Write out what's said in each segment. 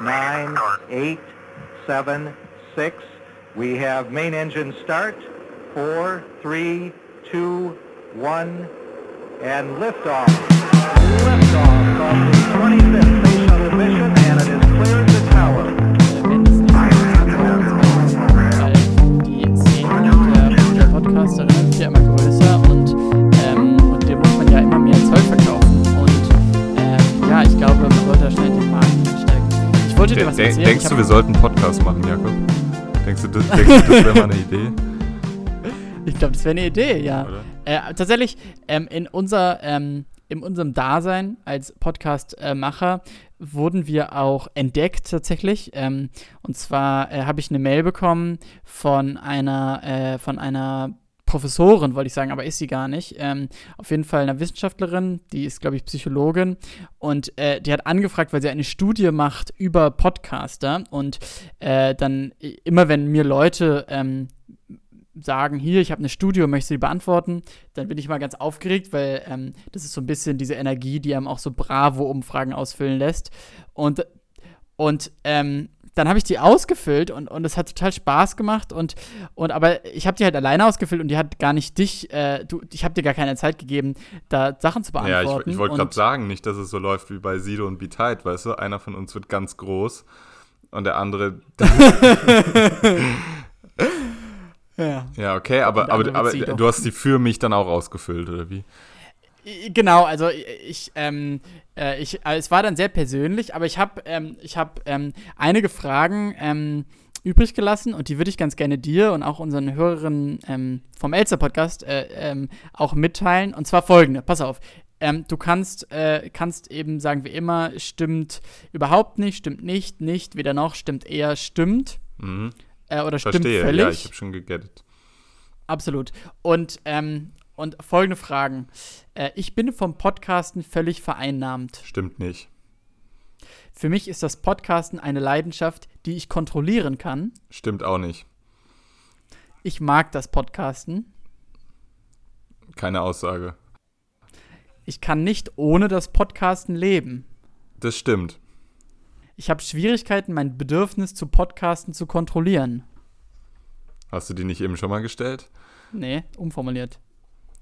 nine, eight, seven, six. We have main engine start. Four, three, two, one, and liftoff. Liftoff of the 25th Space Shuttle mission, and it is cleared the tower. wird immer größer und, und dem muss man ja immer mehr verkaufen. Und ja, ich glaube, man sollte schnell. Ich wollte dir was De erzählen. denkst du, wir sollten einen Podcast machen, Jakob? Denkst du, das, denkst du, das wäre mal eine Idee? Ich glaube, das wäre eine Idee, ja. Äh, tatsächlich, ähm, in, unser, ähm, in unserem Dasein als Podcast-Macher wurden wir auch entdeckt tatsächlich. Ähm, und zwar äh, habe ich eine Mail bekommen von einer, äh, von einer Professorin, wollte ich sagen, aber ist sie gar nicht. Ähm, auf jeden Fall eine Wissenschaftlerin, die ist, glaube ich, Psychologin. Und äh, die hat angefragt, weil sie eine Studie macht über Podcaster. Und äh, dann immer, wenn mir Leute ähm, sagen, hier, ich habe eine Studie möchte sie beantworten, dann bin ich mal ganz aufgeregt, weil ähm, das ist so ein bisschen diese Energie, die einem auch so Bravo-Umfragen ausfüllen lässt. Und, und ähm, dann habe ich die ausgefüllt und, und es hat total Spaß gemacht und, und aber ich habe die halt alleine ausgefüllt und die hat gar nicht dich, äh, du, ich habe dir gar keine Zeit gegeben, da Sachen zu Ja, beantworten. ich, ich wollte gerade sagen, nicht, dass es so läuft wie bei Sido und Tight, weißt du? Einer von uns wird ganz groß und der andere. Ja. Ja, okay, aber, aber, aber du hast die für mich dann auch ausgefüllt, oder wie? Genau, also ich, ähm, äh, ich, äh, es war dann sehr persönlich, aber ich habe, ähm, ich habe ähm, einige Fragen ähm, übrig gelassen und die würde ich ganz gerne dir und auch unseren Hörerinnen ähm, vom Elster Podcast äh, ähm, auch mitteilen. Und zwar folgende: Pass auf. Ähm, du kannst, äh, kannst eben sagen wie immer, stimmt überhaupt nicht, stimmt nicht, nicht, weder noch, stimmt eher, stimmt. Mhm. Äh, oder stimmt Verstehe, völlig. ja, ich habe schon gegettet. Absolut. Und, ähm, und folgende Fragen. Äh, ich bin vom Podcasten völlig vereinnahmt. Stimmt nicht. Für mich ist das Podcasten eine Leidenschaft, die ich kontrollieren kann. Stimmt auch nicht. Ich mag das Podcasten. Keine Aussage. Ich kann nicht ohne das Podcasten leben. Das stimmt. Ich habe Schwierigkeiten, mein Bedürfnis zu Podcasten zu kontrollieren. Hast du die nicht eben schon mal gestellt? Nee, umformuliert.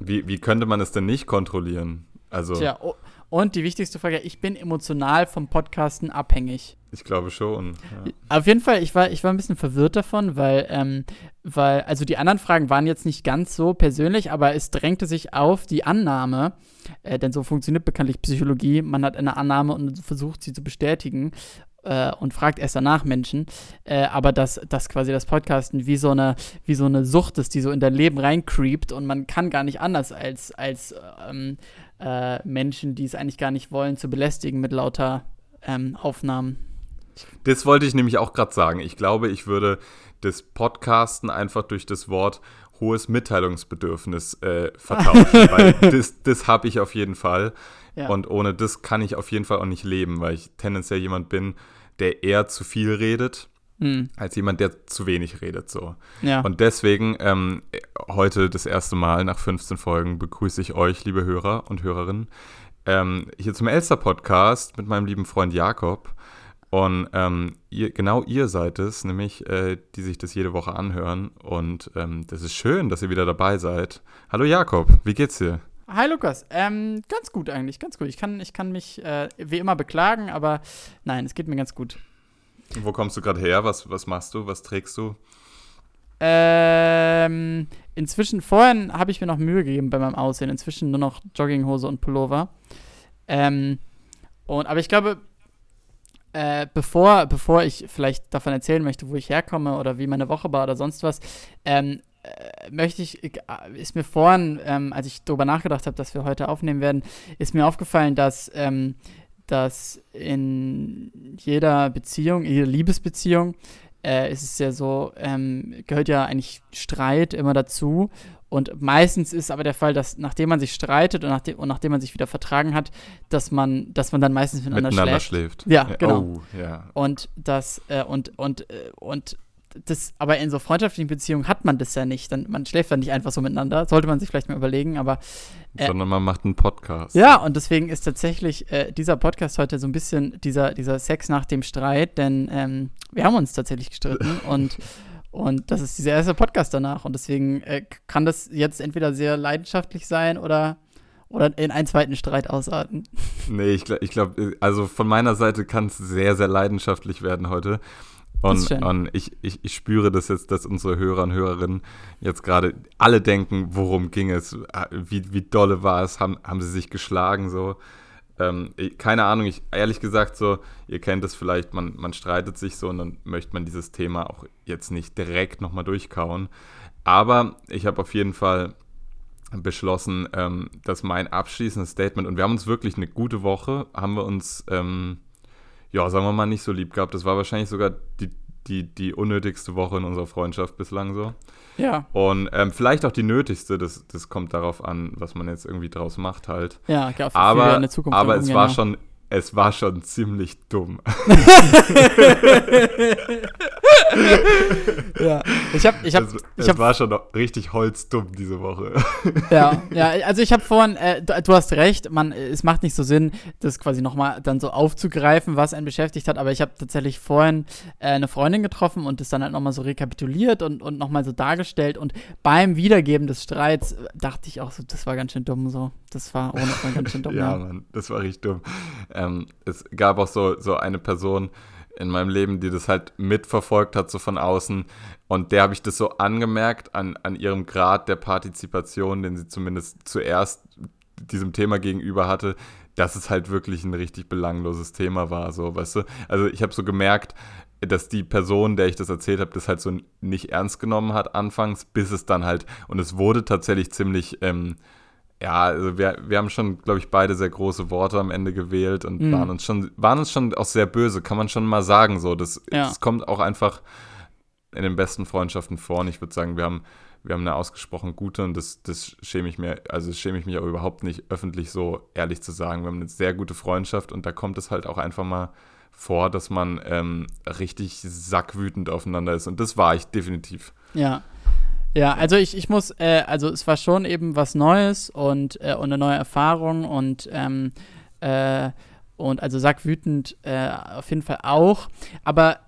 Wie, wie könnte man es denn nicht kontrollieren? Also, Tja, oh, und die wichtigste Frage, ich bin emotional vom Podcasten abhängig. ich glaube schon. Ja. Auf jeden Fall, ich war, ich war ein bisschen verwirrt davon, weil, ähm, weil, also die anderen Fragen waren jetzt nicht ganz so persönlich, aber es drängte sich auf die Annahme, äh, denn so funktioniert bekanntlich Psychologie, man hat eine Annahme und versucht sie zu bestätigen äh, und fragt erst danach Menschen, äh, aber dass, dass quasi das Podcasten wie so, eine, wie so eine Sucht ist, die so in dein Leben reincreept und man kann gar nicht anders als, als ähm, äh, Menschen, die es eigentlich gar nicht wollen, zu belästigen mit lauter ähm, Aufnahmen. Das wollte ich nämlich auch gerade sagen. Ich glaube, ich würde das Podcasten einfach durch das Wort hohes Mitteilungsbedürfnis äh, vertauschen, weil das, das habe ich auf jeden Fall. Ja. Und ohne das kann ich auf jeden Fall auch nicht leben, weil ich tendenziell jemand bin, der eher zu viel redet, Hm, als jemand, der zu wenig redet. So. ja. Und deswegen ähm, heute das erste Mal nach 15 Folgen begrüße ich euch, liebe Hörer und Hörerinnen, ähm, hier zum Elster-Podcast mit meinem lieben Freund Jakob. Und ähm, ihr, genau ihr seid es, nämlich, äh, die sich das jede Woche anhören. Und ähm, das ist schön, dass ihr wieder dabei seid. Hallo Jakob, wie geht's dir? Hi Lukas, ähm, ganz gut eigentlich, ganz gut. Ich kann, ich kann mich äh, wie immer beklagen, aber nein, es geht mir ganz gut. Wo kommst du gerade her? Was, was machst du? Was trägst du? Ähm, inzwischen, vorhin habe ich mir noch Mühe gegeben bei meinem Aussehen, inzwischen nur noch Jogginghose und Pullover. Ähm, und, aber ich glaube, äh, bevor, bevor ich vielleicht davon erzählen möchte, wo ich herkomme oder wie meine Woche war oder sonst was, ähm, äh, möchte ich, äh, ist mir vorhin, ähm, als ich darüber nachgedacht habe, dass wir heute aufnehmen werden, ist mir aufgefallen, dass, ähm, dass in jeder Beziehung, in jeder Liebesbeziehung, äh, ist es ja so, ähm, gehört ja eigentlich Streit immer dazu. Und meistens ist aber der Fall, dass nachdem man sich streitet und nachdem, und nachdem man sich wieder vertragen hat, dass man, dass man dann meistens miteinander, Miteinander schläft. schläft. Ja, genau. Oh, ja. Und das, äh, und, und, äh, und das, aber in so freundschaftlichen Beziehungen hat man das ja nicht. Dann, man schläft dann nicht einfach so miteinander. Sollte man sich vielleicht mal überlegen, aber. Äh, Sondern man macht einen Podcast. Ja, und deswegen ist tatsächlich äh, dieser Podcast heute so ein bisschen dieser, dieser Sex nach dem Streit, denn ähm, wir haben uns tatsächlich gestritten und. Und das ist dieser erste Podcast danach. Und deswegen äh, kann das jetzt entweder sehr leidenschaftlich sein oder, oder in einen zweiten Streit ausarten. Nee, ich glaube, ich glaub, also von meiner Seite kann es sehr, sehr leidenschaftlich werden heute. Und, und ich, ich, ich spüre das jetzt, dass unsere Hörer und Hörerinnen jetzt gerade alle denken, worum ging es, wie, wie dolle war es, haben, haben sie sich geschlagen so. Ähm, keine Ahnung, ich ehrlich gesagt so, ihr kennt es vielleicht, man, man streitet sich so und dann möchte man dieses Thema auch jetzt nicht direkt nochmal durchkauen. Aber ich habe auf jeden Fall beschlossen, ähm, dass mein abschließendes Statement, und wir haben uns wirklich eine gute Woche, haben wir uns ähm, ja, sagen wir mal, nicht so lieb gehabt. Das war wahrscheinlich sogar die, die, die unnötigste Woche in unserer Freundschaft bislang so. Ja. Und ähm, vielleicht auch die nötigste, das, das kommt darauf an, was man jetzt irgendwie draus macht halt. Ja, für, aber, eine Zukunft aber es war schon, es war schon ziemlich dumm. ja, ich habe, ich habe, es, es war schon richtig holzdumm diese Woche. ja, ja, also ich habe vorhin, äh, du, du, hast recht, man, es macht nicht so Sinn, das quasi nochmal dann so aufzugreifen, was einen beschäftigt hat, aber ich habe tatsächlich vorhin äh, eine Freundin getroffen und das dann halt nochmal so rekapituliert und, und nochmal so dargestellt und beim Wiedergeben des Streits dachte ich auch so, das war ganz schön dumm so. Das war ohne ganz schön dumm. ja, ja, Mann, das war richtig dumm. Ähm, es gab auch so, so eine Person, in meinem Leben, die das halt mitverfolgt hat, so von außen. Und der habe ich das so angemerkt an, an ihrem Grad der Partizipation, den sie zumindest zuerst diesem Thema gegenüber hatte, dass es halt wirklich ein richtig belangloses Thema war, so, weißt du? Also ich habe so gemerkt, dass die Person, der ich das erzählt habe, das halt so nicht ernst genommen hat anfangs, bis es dann halt, und es wurde tatsächlich ziemlich, ähm, ja, also wir, wir haben schon, glaube ich, beide sehr große Worte am Ende gewählt und mhm. waren uns schon, waren uns schon auch sehr böse, kann man schon mal sagen. So, das, ja. das kommt auch einfach in den besten Freundschaften vor. Und ich würde sagen, wir haben, wir haben eine ausgesprochen gute und das, das schäme ich mir, also schäme ich mich auch überhaupt nicht öffentlich so ehrlich zu sagen. Wir haben eine sehr gute Freundschaft und da kommt es halt auch einfach mal vor, dass man ähm, richtig sackwütend aufeinander ist. Und das war ich definitiv. Ja. Ja, also ich, ich muss, äh, also es war schon eben was Neues und, äh, und eine neue Erfahrung und ähm, äh, und also sag wütend äh, auf jeden Fall auch. Aber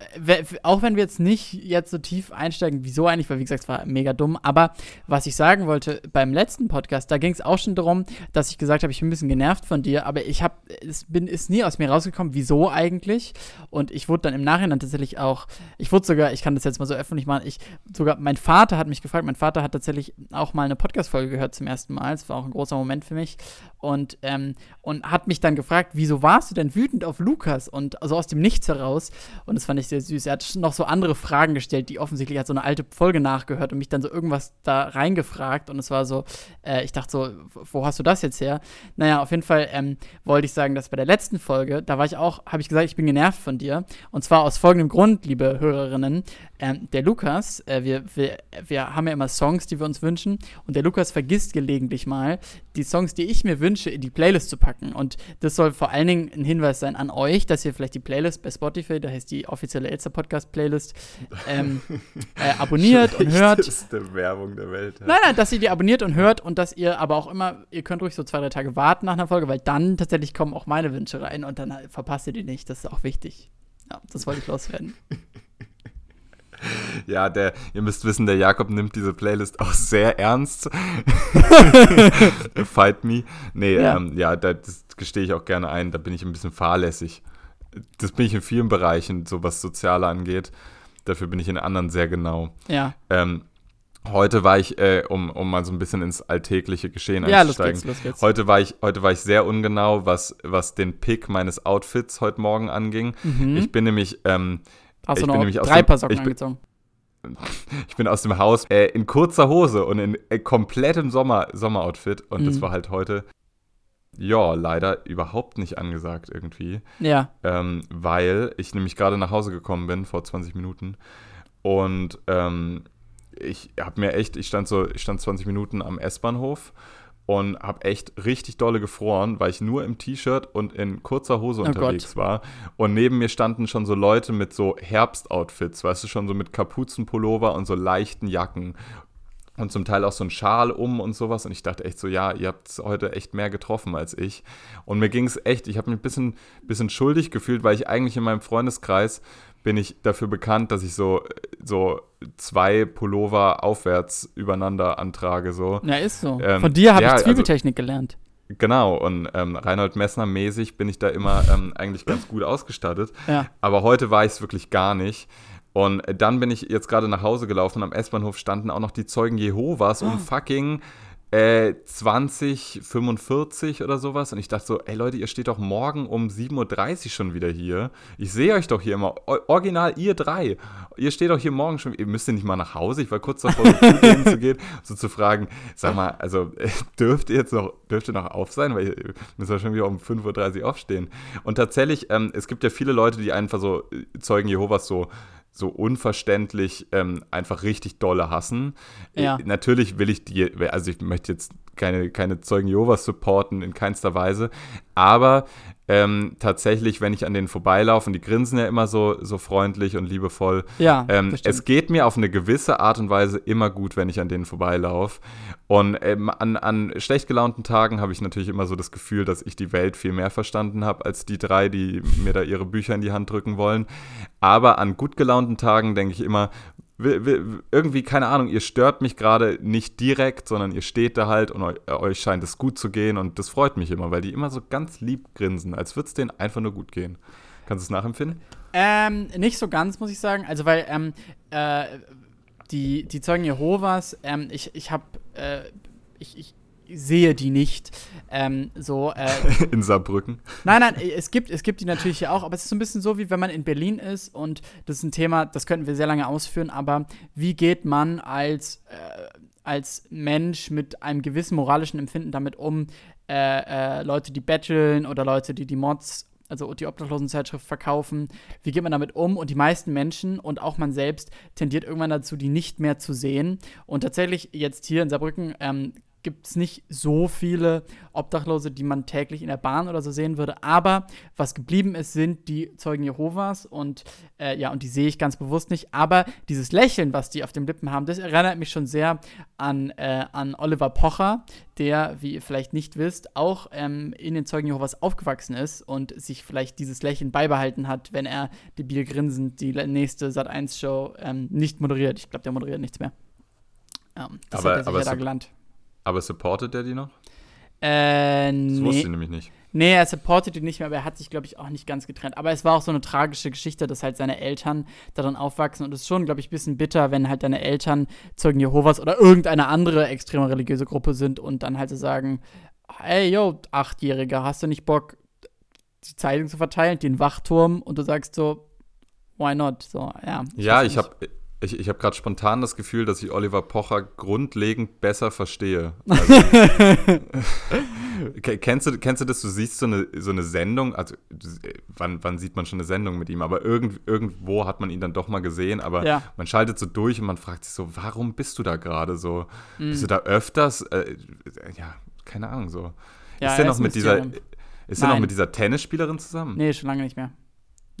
auch wenn wir jetzt nicht jetzt so tief einsteigen, wieso eigentlich, weil wie gesagt, es war mega dumm. Aber was ich sagen wollte beim letzten Podcast, da ging es auch schon darum, dass ich gesagt habe, ich bin ein bisschen genervt von dir, aber ich habe, es bin, ist nie aus mir rausgekommen, wieso eigentlich. Und ich wurde dann im Nachhinein tatsächlich auch, ich wurde sogar, ich kann das jetzt mal so öffentlich machen, ich sogar, mein Vater hat mich gefragt, mein Vater hat tatsächlich auch mal eine Podcast-Folge gehört zum ersten Mal. Es war auch ein großer Moment für mich. Und, ähm, und hat mich dann gefragt, wieso war warst du denn wütend auf Lukas? Und also aus dem Nichts heraus. Und das fand ich sehr süß. Er hat noch so andere Fragen gestellt, die offensichtlich hat so eine alte Folge nachgehört und mich dann so irgendwas da reingefragt. Und es war so, äh, ich dachte so, wo hast du das jetzt her? Naja, auf jeden Fall ähm, wollte ich sagen, dass bei der letzten Folge, da war ich auch, habe ich gesagt, ich bin genervt von dir. Und zwar aus folgendem Grund, liebe Hörerinnen. Ähm, der Lukas, äh, wir, wir, wir haben ja immer Songs, die wir uns wünschen. Und der Lukas vergisst gelegentlich mal, die Songs, die ich mir wünsche, in die Playlist zu packen. Und das soll vor allen Dingen ein Hinweis sein an euch, dass ihr vielleicht die Playlist bei Spotify, da heißt die offizielle Elster Podcast Playlist, ähm, äh, abonniert und hört. Das ist die Werbung der Welt. Ja. Nein, nein, dass ihr die abonniert und hört und dass ihr aber auch immer, ihr könnt ruhig so zwei, drei Tage warten nach einer Folge, weil dann tatsächlich kommen auch meine Wünsche rein und dann verpasst ihr die nicht. Das ist auch wichtig. Ja, das wollte ich loswerden. Ja, der, ihr müsst wissen, der Jakob nimmt diese Playlist auch sehr ernst. Fight me. Nee, ja, ähm, ja das gestehe ich auch gerne ein, da bin ich ein bisschen fahrlässig. Das bin ich in vielen Bereichen, so was Soziale angeht. Dafür bin ich in anderen sehr genau. Ja. Ähm, Heute war ich, äh, um, um mal so ein bisschen ins alltägliche Geschehen ja, einzusteigen. Los geht's, los geht's. Heute war ich, heute war ich sehr ungenau, was, was den Pick meines Outfits heute Morgen anging. Mhm. Ich bin nämlich ähm, Hast du noch drei Paar Socken angezogen? Ich bin aus dem Haus äh, in kurzer Hose und in äh, komplettem Sommer, Sommeroutfit und mhm. das war halt heute, ja, leider überhaupt nicht angesagt irgendwie. Ja. Ähm, weil ich nämlich gerade nach Hause gekommen bin vor 20 Minuten und ähm, ich habe mir echt, ich stand so, ich stand 20 Minuten am S-Bahnhof und habe echt richtig dolle gefroren, weil ich nur im T-Shirt und in kurzer Hose Oh unterwegs war. Und neben mir standen schon so Leute mit so Herbstoutfits, weißt du, schon so mit Kapuzenpullover und so leichten Jacken. Und zum Teil auch so ein Schal um und sowas. Und ich dachte echt so, ja, ihr habt es heute echt mehr getroffen als ich. Und mir ging es echt, ich habe mich ein bisschen, bisschen schuldig gefühlt, weil ich eigentlich in meinem Freundeskreis bin ich dafür bekannt, dass ich so, so zwei Pullover aufwärts übereinander antrage. So. Ja, ist so. Ähm, Von dir habe ja, ich also- Zwiebeltechnik gelernt. Genau, und ähm, Reinhold Messner mäßig bin ich da immer ähm, eigentlich ganz gut ausgestattet. Ja. Aber heute war ich es wirklich gar nicht. Und dann bin ich jetzt gerade nach Hause gelaufen und am S-Bahnhof standen auch noch die Zeugen Jehovas Ah. um fucking äh, 2045 oder sowas. Und ich dachte so, ey Leute, ihr steht doch morgen um 7.30 Uhr schon wieder hier. Ich sehe euch doch hier immer. Original, ihr drei. Ihr steht doch hier morgen schon. Ihr müsst ja nicht mal nach Hause. Ich war kurz davor, so zu gehen, so zu fragen, sag mal, also äh, dürft ihr jetzt noch, dürft ihr noch auf sein? Weil ihr müsst ja schon wieder um 5.30 Uhr aufstehen. Und tatsächlich, ähm, es gibt ja viele Leute, die einfach so äh, Zeugen Jehovas so so unverständlich ähm, einfach richtig dolle hassen. Ja. Äh, natürlich will ich die, also ich möchte jetzt keine, keine Zeugen Jehovas supporten in keinster Weise, aber ähm, tatsächlich, wenn ich an denen vorbeilaufe, und die grinsen ja immer so, so freundlich und liebevoll, Ja, ähm, es geht mir auf eine gewisse Art und Weise immer gut, wenn ich an denen vorbeilaufe. Und ähm, an, an schlecht gelaunten Tagen habe ich natürlich immer so das Gefühl, dass ich die Welt viel mehr verstanden habe als die drei, die mir da ihre Bücher in die Hand drücken wollen. Aber an gut gelaunten Tagen denke ich immer, irgendwie, keine Ahnung, ihr stört mich gerade nicht direkt, sondern ihr steht da halt und eu euch scheint es gut zu gehen und das freut mich immer, weil die immer so ganz lieb grinsen, als würde es denen einfach nur gut gehen. Kannst du es nachempfinden? Ähm, nicht so ganz, muss ich sagen. Also, weil, ähm, äh, die, die Zeugen Jehovas, ähm, ich, ich habe, äh, ich, ich sehe die nicht. Ähm, so, äh, In Saarbrücken. Nein, nein, es gibt, es gibt die natürlich hier auch, aber es ist so ein bisschen so, wie wenn man in Berlin ist und das ist ein Thema, das könnten wir sehr lange ausführen, aber wie geht man als, äh, als Mensch mit einem gewissen moralischen Empfinden damit um, äh, äh, Leute, die betteln oder Leute, die die Mods, also die Obdachlosenzeitschrift verkaufen, wie geht man damit um? Und die meisten Menschen und auch man selbst tendiert irgendwann dazu, die nicht mehr zu sehen. Und tatsächlich jetzt hier in Saarbrücken ähm, gibt es nicht so viele Obdachlose, die man täglich in der Bahn oder so sehen würde. Aber was geblieben ist, sind die Zeugen Jehovas und äh, ja, und die sehe ich ganz bewusst nicht. Aber dieses Lächeln, was die auf den Lippen haben, das erinnert mich schon sehr an, äh, an Oliver Pocher, der, wie ihr vielleicht nicht wisst, auch ähm, in den Zeugen Jehovas aufgewachsen ist und sich vielleicht dieses Lächeln beibehalten hat, wenn er debil grinsend die nächste Sat1-Show ähm, nicht moderiert. Ich glaube, der moderiert nichts mehr. Ähm, das Aber- hat er sich aber ja da gelernt. Aber supportet der die noch? Äh, Das wusste ich nee. nämlich nicht. Nee, er supportet ihn nicht mehr, aber er hat sich, glaube ich, auch nicht ganz getrennt. Aber es war auch so eine tragische Geschichte, dass halt seine Eltern daran aufwachsen. Und es ist schon, glaube ich, ein bisschen bitter, wenn halt deine Eltern Zeugen Jehovas oder irgendeine andere extreme religiöse Gruppe sind und dann halt so sagen: Hey, yo, Achtjähriger, hast du nicht Bock, die Zeitung zu verteilen, den Wachturm? Und du sagst so: Why not? So, ja. Ja, weiß ich habe ich, ich hab gerade spontan das Gefühl, dass ich Oliver Pocher grundlegend besser verstehe. Also, Ke- kennst, du, kennst du das? Du siehst so eine, so eine Sendung, also du- wann, wann sieht man schon eine Sendung mit ihm? Aber irgend, irgendwo hat man ihn dann doch mal gesehen, aber Ja. man schaltet so durch und man fragt sich so, warum bist du da gerade so? Mhm. Bist du da öfters? Äh, ja, keine Ahnung so. Ja, ist der er noch mit dieser, ist noch mit dieser Tennisspielerin zusammen? Nee, schon lange nicht mehr.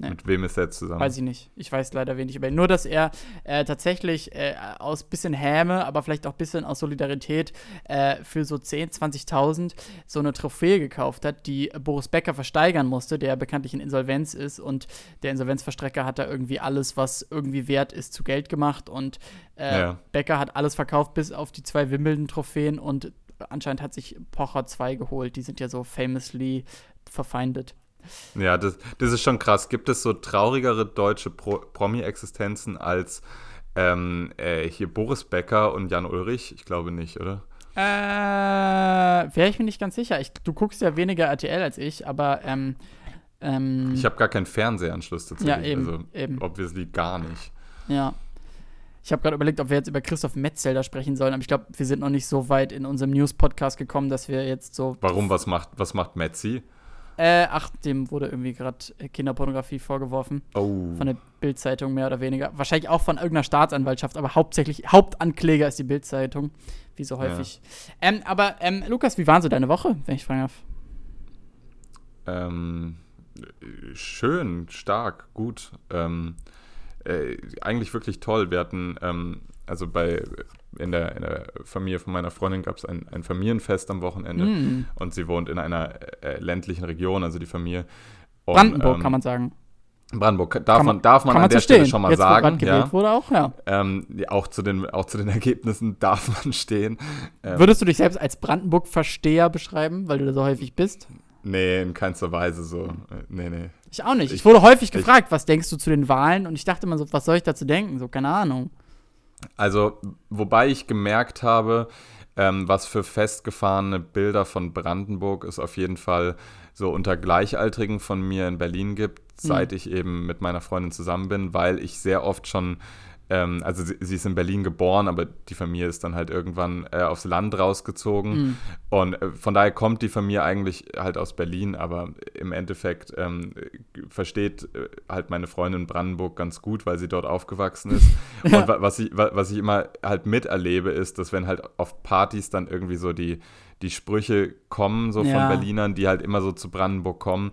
Nee. Mit wem ist er jetzt zusammen? Weiß ich nicht. Ich weiß leider wenig über ihn. Nur, dass er äh, tatsächlich äh, aus bisschen Häme, aber vielleicht auch bisschen aus Solidarität äh, für so 10.000, 20.000 so eine Trophäe gekauft hat, die Boris Becker versteigern musste, der bekanntlich in Insolvenz ist. Und der Insolvenzverstrecker hat da irgendwie alles, was irgendwie wert ist, zu Geld gemacht. Und äh, Ja. Becker hat alles verkauft, bis auf die zwei Wimbledon-Trophäen. Und anscheinend hat sich Pocher zwei geholt. Die sind ja so famously verfeindet. Ja, das, das ist schon krass. Gibt es so traurigere deutsche Pro Promi-Existenzen als ähm, äh, hier Boris Becker und Jan Ulrich? Ich glaube nicht, oder? Äh, wäre ich mir nicht ganz sicher. Ich, du guckst ja weniger RTL als ich, aber ähm, ähm, Ich habe gar keinen Fernsehanschluss tatsächlich. Ja, eben, Also, eben. obviously gar nicht. ja. Ich habe gerade überlegt, ob wir jetzt über Christoph Metzelder sprechen sollen, aber ich glaube, wir sind noch nicht so weit in unserem News-Podcast gekommen, dass wir jetzt so. Warum? Was macht, was macht Metzi? Äh, ach, dem wurde irgendwie gerade Kinderpornografie vorgeworfen. Oh. Von der Bildzeitung mehr oder weniger. Wahrscheinlich auch von irgendeiner Staatsanwaltschaft, aber hauptsächlich Hauptankläger ist die Bildzeitung. Wie so häufig. Ähm, aber ähm, Lukas, wie war so deine Woche, wenn ich fragen darf? Ähm, schön, stark, gut. Ähm, äh, eigentlich wirklich toll. Wir hatten, ähm, also bei in der, in der Familie von meiner Freundin gab es ein, ein Familienfest am Wochenende Mm. und sie wohnt in einer äh, ländlichen Region, also die Familie. Und, Brandenburg ähm, kann man sagen. Brandenburg darf Kann man, darf man kann an der zu Stelle stehen. schon mal Jetzt, wo sagen. gewählt Ja, wurde auch, ja. ähm, ja, auch, zu den, auch zu den Ergebnissen darf man stehen. Ähm, Würdest du dich selbst als Brandenburg-Versteher beschreiben, weil du da so häufig bist? nee, in keinster Weise so. Äh, nee, nee. Ich auch nicht. Ich, Ich- wurde häufig ich- gefragt, was denkst du zu den Wahlen? Und ich dachte immer so, was soll ich dazu denken? So, keine Ahnung. Also, wobei ich gemerkt habe, ähm, was für festgefahrene Bilder von Brandenburg es auf jeden Fall so unter Gleichaltrigen von mir in Berlin gibt, seit ich eben mit meiner Freundin zusammen bin, weil ich sehr oft schon, ähm, also sie, sie ist in Berlin geboren, aber die Familie ist dann halt irgendwann äh, aufs Land rausgezogen. Und äh, von daher kommt die Familie eigentlich halt aus Berlin, aber im Endeffekt ähm, versteht äh, halt meine Freundin Brandenburg ganz gut, weil sie dort aufgewachsen ist. Und wa was, ich, wa was ich immer halt miterlebe, ist, dass wenn halt auf Partys dann irgendwie so die, die Sprüche kommen, so Ja. von Berlinern, die halt immer so zu Brandenburg kommen,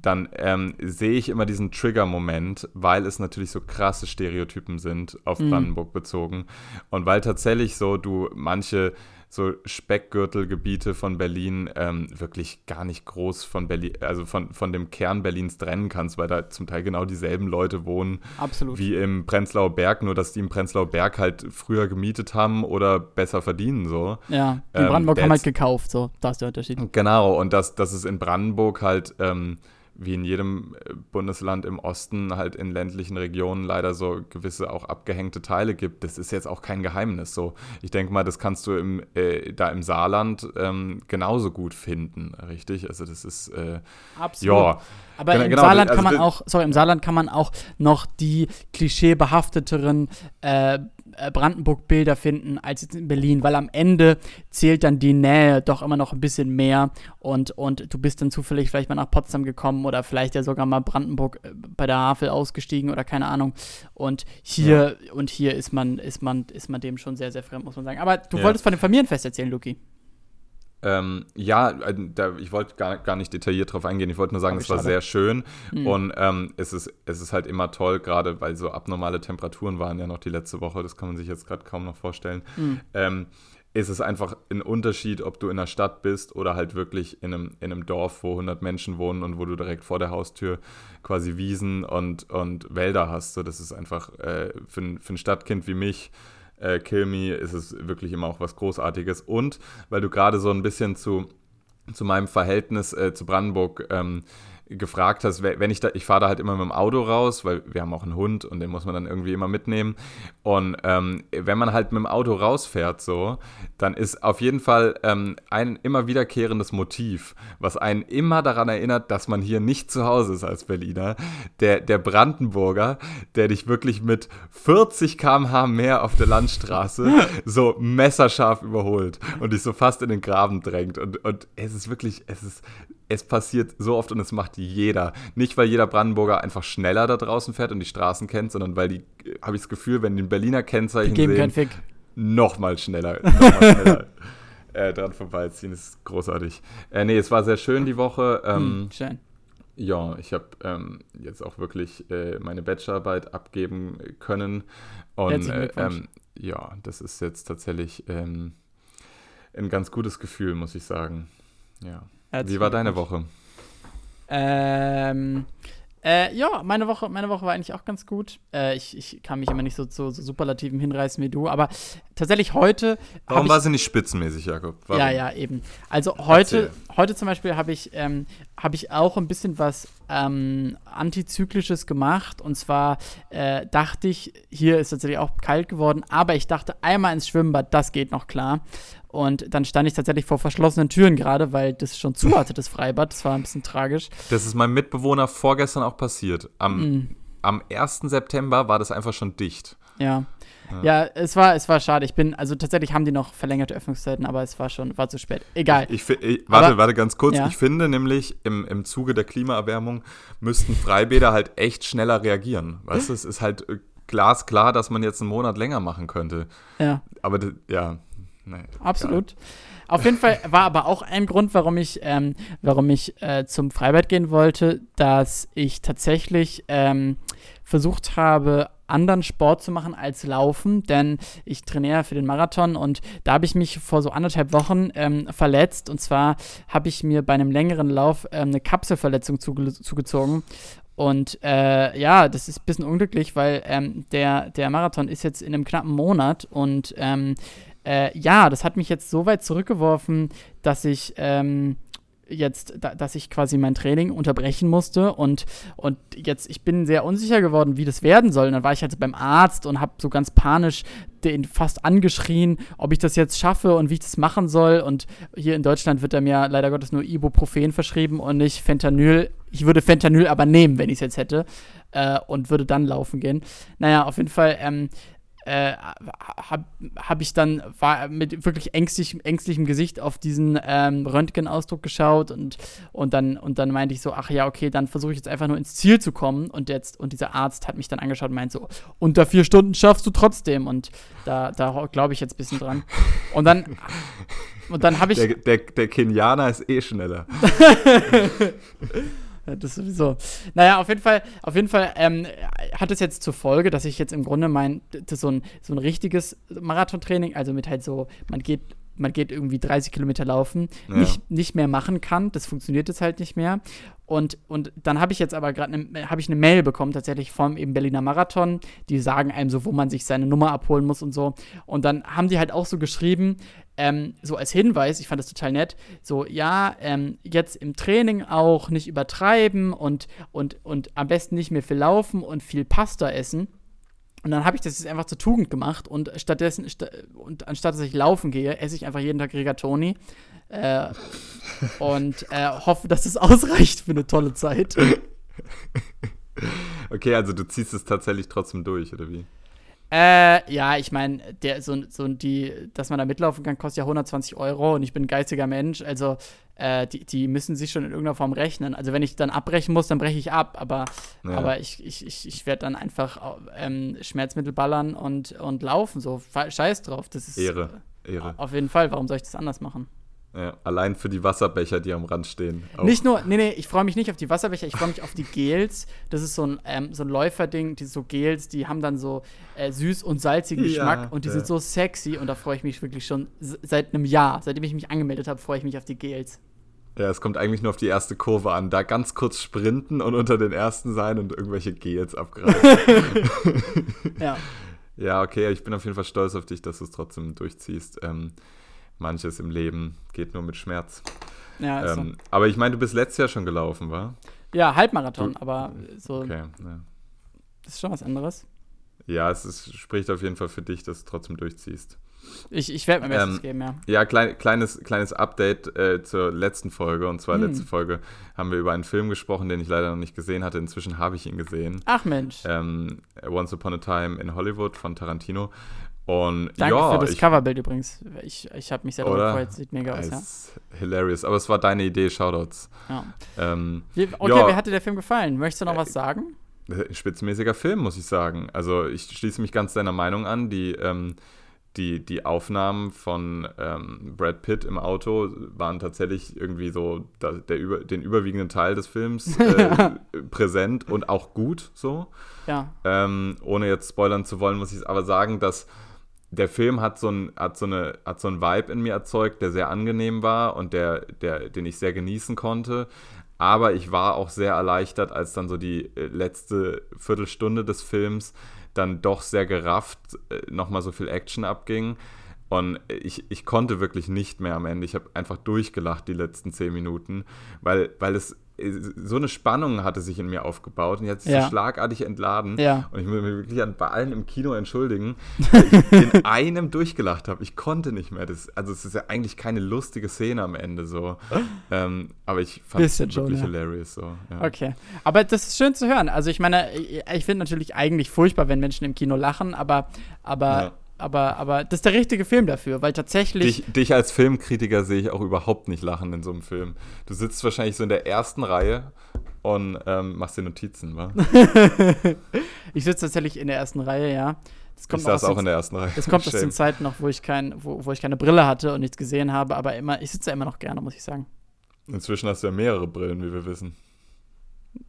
dann ähm, sehe ich immer diesen Trigger-Moment, weil es natürlich so krasse Stereotypen sind auf Brandenburg bezogen. Und weil tatsächlich so du manche so Speckgürtelgebiete von Berlin ähm, wirklich gar nicht groß von Berlin, also von, von dem Kern Berlins trennen kannst, weil da zum Teil genau dieselben Leute wohnen Absolut. wie im Prenzlauer Berg, nur dass die im Prenzlauer Berg halt früher gemietet haben oder besser verdienen so. Ja, die Ähm, Brandenburg haben halt gekauft, so. Da ist der Unterschied. Genau, und dass, dass es in Brandenburg halt, ähm, wie in jedem äh, Bundesland im Osten, halt in ländlichen Regionen leider so gewisse auch abgehängte Teile gibt, das ist jetzt auch kein Geheimnis. So, ich denke mal, das kannst du im, äh, da im Saarland ähm, genauso gut finden, richtig? Also das ist, äh, Absolut. ja. Aber Genau, im genau, Saarland also kann man auch, sorry, im Saarland kann man auch noch die klischeebehafteteren äh, äh, Brandenburg-Bilder finden als jetzt in Berlin, weil am Ende zählt dann die Nähe doch immer noch ein bisschen mehr und, und du bist dann zufällig vielleicht mal nach Potsdam gekommen oder vielleicht ja sogar mal Brandenburg äh, bei der Havel ausgestiegen oder keine Ahnung. Und hier, und hier ist man, ist man, ist man dem schon sehr, sehr fremd, muss man sagen. Aber du Ja. wolltest von dem Familienfest erzählen, Luki. Ähm, ja, äh, da, ich wollte gar, gar nicht detailliert drauf eingehen. Ich wollte nur sagen, es war sehr schön. Mhm. Und ähm, es, ist, es ist halt immer toll, gerade weil so abnormale Temperaturen waren ja noch die letzte Woche. Das kann man sich jetzt gerade kaum noch vorstellen. Mhm. Ähm, ist es einfach ein Unterschied, ob du in der Stadt bist oder halt wirklich in einem, in einem Dorf, wo 100 Menschen wohnen und wo du direkt vor der Haustür quasi Wiesen und, und Wälder hast. So, das ist einfach äh, für, ein, für ein Stadtkind wie mich äh, Kill Me ist es wirklich immer auch was Großartiges. Und weil du gerade so ein bisschen zu, zu meinem Verhältnis äh, zu Brandenburg ähm, gefragt hast, we- wenn ich da, ich fahre da halt immer mit dem Auto raus, weil wir haben auch einen Hund und den muss man dann irgendwie immer mitnehmen. Und ähm, wenn man halt mit dem Auto rausfährt, so, dann ist auf jeden Fall ähm, ein immer wiederkehrendes Motiv, was einen immer daran erinnert, dass man hier nicht zu Hause ist als Berliner. Der, der Brandenburger, der dich wirklich mit 40 km/h mehr auf der Landstraße so messerscharf überholt und dich so fast in den Graben drängt. Und, und es ist wirklich, es ist, es passiert so oft und es macht jeder. Nicht, weil jeder Brandenburger einfach schneller da draußen fährt und die Straßen kennt, sondern weil die, habe ich das Gefühl, wenn die ein Berliner Kennzeichen Geben keinen sehen, Fick. noch mal schneller, noch mal schneller äh, dran vorbeiziehen. Das ist großartig. Äh, nee, es war sehr schön die Woche. Ähm, Hm, schön. ja, ich habe ähm, jetzt auch wirklich äh, meine Bachelorarbeit abgeben können. Und äh, ähm, ja, das ist jetzt tatsächlich ähm, ein ganz gutes Gefühl, muss ich sagen. Ja. Wie Herzlichen war deine. Woche? Ähm, äh, ja, meine Woche, meine Woche war eigentlich auch ganz gut. Äh, ich, ich kann mich immer nicht so zu so Superlativen hinreißen wie du, aber tatsächlich heute. Warum war sie nicht spitzenmäßig, Jakob? Warum? Ja, ja, eben. Also heute, Erzähl. heute zum Beispiel habe ich, ähm, hab ich auch ein bisschen was ähm, Antizyklisches gemacht. Und zwar äh, dachte ich, hier ist tatsächlich auch kalt geworden, aber ich dachte einmal ins Schwimmbad, das geht noch klar. Und dann stand ich tatsächlich vor verschlossenen Türen gerade, weil das schon zu hatte, das Freibad. Das war ein bisschen tragisch. Das ist meinem Mitbewohner vorgestern auch passiert. Am, Mm. am 1. September war das einfach schon dicht. Ja. ja. Es war, es war schade. Ich bin, also tatsächlich haben die noch verlängerte Öffnungszeiten, aber es war schon, war zu spät. Egal. Ich, ich, ich warte, aber, warte ganz kurz. Ja. Ich finde nämlich, im, im Zuge der Klimaerwärmung müssten Freibäder halt echt schneller reagieren. Weißt du, es ist halt äh, glasklar, dass man jetzt einen Monat länger machen könnte. Ja. Aber ja. Nee, Absolut. Egal. Auf jeden Fall war aber auch ein Grund, warum ich, ähm, warum ich äh, zum Freibad gehen wollte, dass ich tatsächlich ähm, versucht habe, anderen Sport zu machen als Laufen, denn ich trainiere für den Marathon und da habe ich mich vor so anderthalb Wochen ähm, verletzt und zwar habe ich mir bei einem längeren Lauf ähm, eine Kapselverletzung zuge zugezogen und äh, ja, das ist ein bisschen unglücklich, weil ähm, der, der Marathon ist jetzt in einem knappen Monat und ähm, äh, ja, das hat mich jetzt so weit zurückgeworfen, dass ich ähm, jetzt, da, dass ich quasi mein Training unterbrechen musste und, und jetzt, ich bin sehr unsicher geworden, wie das werden soll. Und dann war ich halt beim Arzt und habe so ganz panisch den fast angeschrien, ob ich das jetzt schaffe und wie ich das machen soll. Und hier in Deutschland wird er mir leider Gottes nur Ibuprofen verschrieben und nicht Fentanyl. Ich würde Fentanyl aber nehmen, wenn ich es jetzt hätte. Äh, und würde dann laufen gehen. Naja, auf jeden Fall ähm, äh, habe hab ich dann war mit wirklich ängstlich, ängstlichem Gesicht auf diesen ähm, Röntgenausdruck geschaut und, und, dann, und dann meinte ich so, ach ja, okay, dann versuche ich jetzt einfach nur ins Ziel zu kommen und jetzt, und dieser Arzt hat mich dann angeschaut und meint so, unter vier Stunden schaffst du trotzdem und da, da glaube ich jetzt ein bisschen dran. Und dann und dann habe ich. Der, der, der Kenianer ist eh schneller. Das sowieso. Naja, auf jeden Fall, auf jeden Fall ähm, hat es jetzt zur Folge, dass ich jetzt im Grunde mein, so ein, so ein richtiges Marathontraining, also mit halt so, man geht, man geht irgendwie 30 Kilometer laufen, ja. nicht, nicht mehr machen kann. Das funktioniert jetzt halt nicht mehr. Und, und dann habe ich jetzt aber gerade habe ich eine Mail bekommen, tatsächlich vom eben Berliner Marathon. Die sagen einem so, wo man sich seine Nummer abholen muss und so. Und dann haben die halt auch so geschrieben, ähm, so als Hinweis, ich fand das total nett, so, ja, ähm, jetzt im Training auch nicht übertreiben und, und, und am besten nicht mehr viel laufen und viel Pasta essen. Und dann habe ich das jetzt einfach zur Tugend gemacht und stattdessen, st und anstatt dass ich laufen gehe, esse ich einfach jeden Tag Rigatoni. Äh, und äh, hoffe, dass es ausreicht für eine tolle Zeit. Okay, also du ziehst es tatsächlich trotzdem durch, oder wie? Äh, ja, ich meine, so, so die, dass man da mitlaufen kann, kostet ja 120 Euro und ich bin ein geistiger Mensch. Also, äh, die, die müssen sich schon in irgendeiner Form rechnen. Also, wenn ich dann abbrechen muss, dann breche ich ab. Aber, ja. aber ich, ich, ich, ich werde dann einfach ähm, Schmerzmittel ballern und, und laufen. So, scheiß drauf. Das ist. Ehre. Ehre. Auf jeden Fall. Warum soll ich das anders machen? Ja, allein für die Wasserbecher, die am Rand stehen. Auch. Nicht nur, nee, nee, ich freue mich nicht auf die Wasserbecher, ich freue mich auf die Gels. Das ist so ein, ähm, so ein Läuferding, die so Gels, die haben dann so äh, süß und salzigen ja, Geschmack und die ja. sind so sexy und da freue ich mich wirklich schon seit einem Jahr. Seitdem ich mich angemeldet habe, freue ich mich auf die Gels. Ja, es kommt eigentlich nur auf die erste Kurve an. Da ganz kurz sprinten und unter den ersten sein und irgendwelche Gels abgreifen. ja. Ja, okay, ich bin auf jeden Fall stolz auf dich, dass du es trotzdem durchziehst. Ähm, manches im Leben geht nur mit Schmerz. Ja, ist ähm, so. Aber ich meine, du bist letztes Jahr schon gelaufen, war? Ja, Halbmarathon, du, aber so. Okay, ja. Das ist schon was anderes. Ja, es ist, spricht auf jeden Fall für dich, dass du trotzdem durchziehst. Ich, ich werde mein Bestes ähm, geben, ja. Ja, klein, kleines, kleines Update äh, zur letzten Folge. Und zwar hm. letzte Folge haben wir über einen Film gesprochen, den ich leider noch nicht gesehen hatte. Inzwischen habe ich ihn gesehen. Ach Mensch. Ähm, Once Upon a Time in Hollywood von Tarantino. Und Danke ja, für das ich, Coverbild übrigens. Ich, ich habe mich sehr darüber gefreut. Sieht mega aus, ja. Hilarious. Aber es war deine Idee, Shoutouts. Ja. Ähm, okay, ja. wie hat dir der Film gefallen? Möchtest du noch äh, was sagen? Äh, spitzenmäßiger Film, muss ich sagen. Also ich schließe mich ganz deiner Meinung an. Die, ähm, die, die Aufnahmen von ähm, Brad Pitt im Auto waren tatsächlich irgendwie so der, der über, den überwiegenden Teil des Films äh, präsent und auch gut so. Ja. Ähm, ohne jetzt spoilern zu wollen, muss ich aber sagen, dass der Film hat so, ein, hat, so eine, hat so einen Vibe in mir erzeugt, der sehr angenehm war und der, der, den ich sehr genießen konnte. Aber ich war auch sehr erleichtert, als dann so die äh, letzte Viertelstunde des Films dann doch sehr gerafft äh, nochmal so viel Action abging. Und ich, ich konnte wirklich nicht mehr am Ende. Ich habe einfach durchgelacht die letzten zehn Minuten, weil, weil es so eine Spannung hatte sich in mir aufgebaut und jetzt ist Ja. sie schlagartig entladen. Ja. Und ich muss mich wirklich an, bei allen im Kino entschuldigen, weil ich in einem durchgelacht habe. Ich konnte nicht mehr. Das, also es ist ja eigentlich keine lustige Szene am Ende so. Ähm, aber ich fand es wirklich schon, ja. hilarious so. Okay. Aber das ist schön zu hören. Also ich meine, ich finde natürlich eigentlich furchtbar, wenn Menschen im Kino lachen, aber, aber. Aber, aber das ist der richtige Film dafür, weil tatsächlich. Dich, dich als Filmkritiker sehe ich auch überhaupt nicht lachen in so einem Film. Du sitzt wahrscheinlich so in der ersten Reihe und ähm, machst dir Notizen, wa? Ich sitze tatsächlich in der ersten Reihe, ja. Das Ich kommt saß aus auch den- in der ersten Reihe. Das kommt aus Shame. den Zeiten noch, wo ich, kein, wo, wo ich keine Brille hatte und nichts gesehen habe, aber immer, ich sitze da immer noch gerne, muss ich sagen. Inzwischen hast du ja mehrere Brillen, wie wir wissen.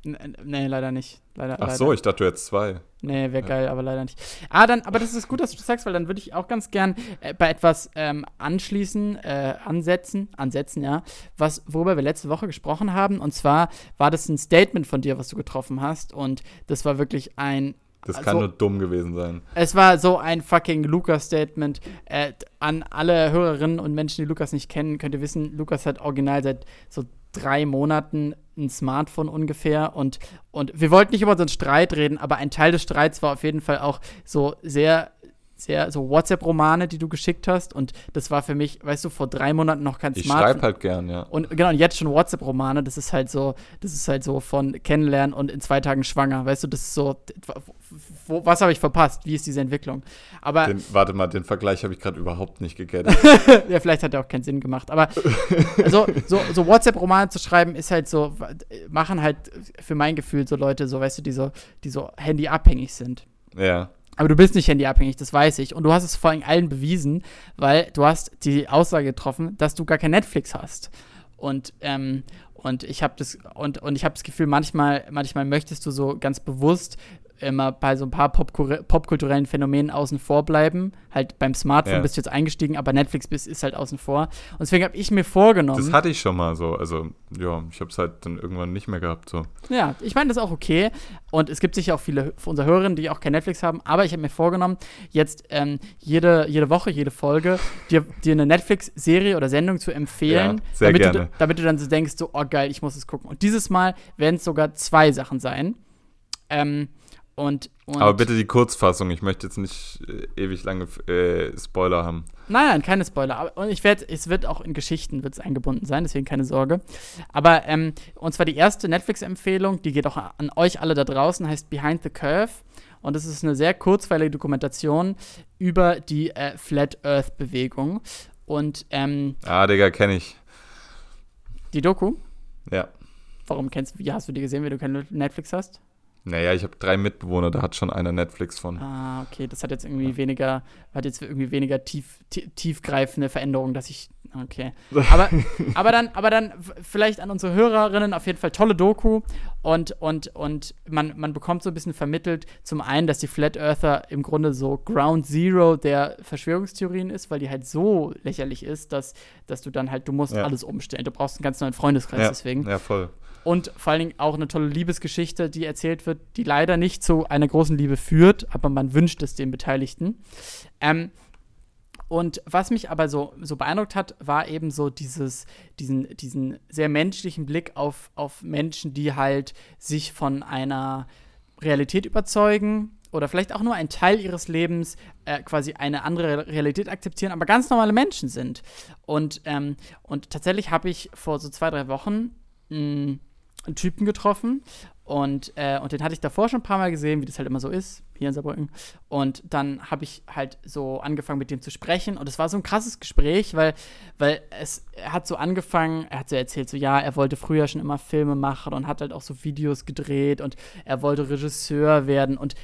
Nee, leider nicht. Leider, Ach leider. so, ich dachte, du hättest zwei. Nee, wäre geil, aber leider nicht. Ah, dann, aber das ist gut, dass du das sagst, weil dann würde ich auch ganz gern äh, bei etwas ähm, anschließen, äh, ansetzen, ansetzen, ja, was, worüber wir letzte Woche gesprochen haben. Und zwar war das ein Statement von dir, was du getroffen hast. Und das war wirklich ein Das Also- kann nur dumm gewesen sein. Es war so ein fucking Lukas-Statement. Äh, an alle Hörerinnen und Menschen, die Lukas nicht kennen, könnt ihr wissen, Lukas hat original seit so drei Monaten ein Smartphone ungefähr. Und, und wir wollten nicht über unseren Streit reden, aber ein Teil des Streits war auf jeden Fall auch so sehr, sehr, so WhatsApp-Romane, die du geschickt hast und das war für mich, weißt du, vor drei Monaten noch kein Ich Smartphone. schreibe halt gern, ja. Und genau, und jetzt schon WhatsApp-Romane, das ist halt so, das ist halt so von kennenlernen und in zwei Tagen schwanger, weißt du, das ist so, wo, was habe ich verpasst? Wie ist diese Entwicklung? Aber Den, warte mal, den Vergleich habe ich gerade überhaupt nicht gegettet. ja, vielleicht hat er auch keinen Sinn gemacht. Aber also, so, so WhatsApp-Romane zu schreiben, ist halt so, machen halt für mein Gefühl so Leute, so weißt du, die so, die so handyabhängig sind. ja. Aber du bist nicht handyabhängig, das weiß ich. Und du hast es vor allem allen bewiesen, weil du hast die Aussage getroffen, dass du gar kein Netflix hast. Und, ähm, und ich habe das, und, und ich das Gefühl, manchmal, manchmal möchtest du so ganz bewusst immer bei so ein paar popkulturellen Phänomenen außen vor bleiben. Halt beim Smartphone Ja. bist du jetzt eingestiegen, aber Netflix bist, ist halt außen vor. Und deswegen habe ich mir vorgenommen. Das hatte ich schon mal so. Also, ja, ich habe es halt dann irgendwann nicht mehr gehabt. So. Ja, ich meine, das ist auch okay. Und es gibt sicher auch viele von unseren Hörerinnen, die auch kein Netflix haben. Aber ich habe mir vorgenommen, jetzt ähm, jede, jede Woche, jede Folge, dir, dir eine Netflix-Serie oder Sendung zu empfehlen. Ja, sehr damit, gerne. Du, damit du dann so denkst, so, oh geil, ich muss es gucken. Und dieses Mal werden es sogar zwei Sachen sein. Ähm, und, und Aber bitte die Kurzfassung. Ich möchte jetzt nicht äh, ewig lange äh, Spoiler haben. Nein, nein, keine Spoiler. Aber, und ich werde, es wird auch in Geschichten wird's eingebunden sein, deswegen keine Sorge. Aber, ähm, und zwar die erste Netflix-Empfehlung, die geht auch an euch alle da draußen, heißt Behind the Curve. Und das ist eine sehr kurzweilige Dokumentation über die äh, Flat Earth-Bewegung. Und ähm, Ah, Digga, kenne ich. die Doku, Ja. warum kennst du, wie hast du die gesehen, wenn du kein Netflix hast? Naja, ich habe drei Mitbewohner, da hat schon einer Netflix von. Ah, okay, das hat jetzt irgendwie weniger, hat jetzt irgendwie weniger tief, tie- tiefgreifende Veränderungen, dass ich, okay. Aber, aber dann, aber dann vielleicht an unsere Hörerinnen auf jeden Fall tolle Doku und, und, und man, man bekommt so ein bisschen vermittelt, zum einen, dass die Flat Earther im Grunde so Ground Zero der Verschwörungstheorien ist, weil die halt so lächerlich ist, dass, dass du dann halt, du musst Ja. alles umstellen. Du brauchst einen ganz neuen Freundeskreis ja, deswegen. ja, voll. Und vor allen Dingen auch eine tolle Liebesgeschichte, die erzählt wird, die leider nicht zu einer großen Liebe führt, aber man wünscht es den Beteiligten. Ähm, und was mich aber so, so beeindruckt hat, war eben so dieses, diesen, diesen sehr menschlichen Blick auf, auf Menschen, die halt sich von einer Realität überzeugen oder vielleicht auch nur ein Teil ihres Lebens äh, quasi eine andere Realität akzeptieren, aber ganz normale Menschen sind. Und, ähm, und tatsächlich habe ich vor so zwei, drei Wochen mh, einen Typen getroffen. Und, äh, und den hatte ich davor schon ein paar Mal gesehen, wie das halt immer so ist, hier in Saarbrücken. Und dann habe ich halt so angefangen mit dem zu sprechen. Und es war so ein krasses Gespräch, weil, weil es er hat so angefangen, er hat so erzählt, so ja, er wollte früher schon immer Filme machen und hat halt auch so Videos gedreht und er wollte Regisseur werden. Und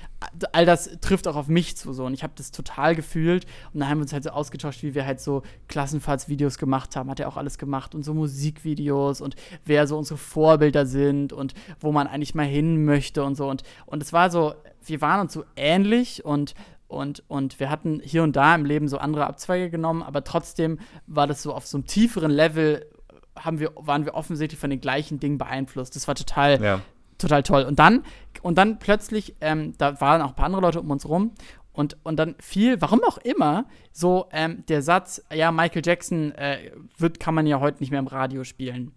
all das trifft auch auf mich zu so. Und ich habe das total gefühlt. Und dann haben wir uns halt so ausgetauscht, wie wir halt so Klassenfahrtsvideos gemacht haben, hat er auch alles gemacht und so Musikvideos und wer so unsere Vorbilder sind und wo man eigentlich mal hin möchte und so. Und und es war so, wir waren uns so ähnlich und und, und wir hatten hier und da im Leben so andere Abzweige genommen, aber trotzdem war das so auf so einem tieferen Level, haben wir, waren wir offensichtlich von den gleichen Dingen beeinflusst. Das war total, Ja. total toll. Und dann, und dann plötzlich, ähm, da waren auch ein paar andere Leute um uns rum. Und, und dann fiel, warum auch immer, so ähm, der Satz, ja, Michael Jackson äh, wird, kann man ja heute nicht mehr im Radio spielen.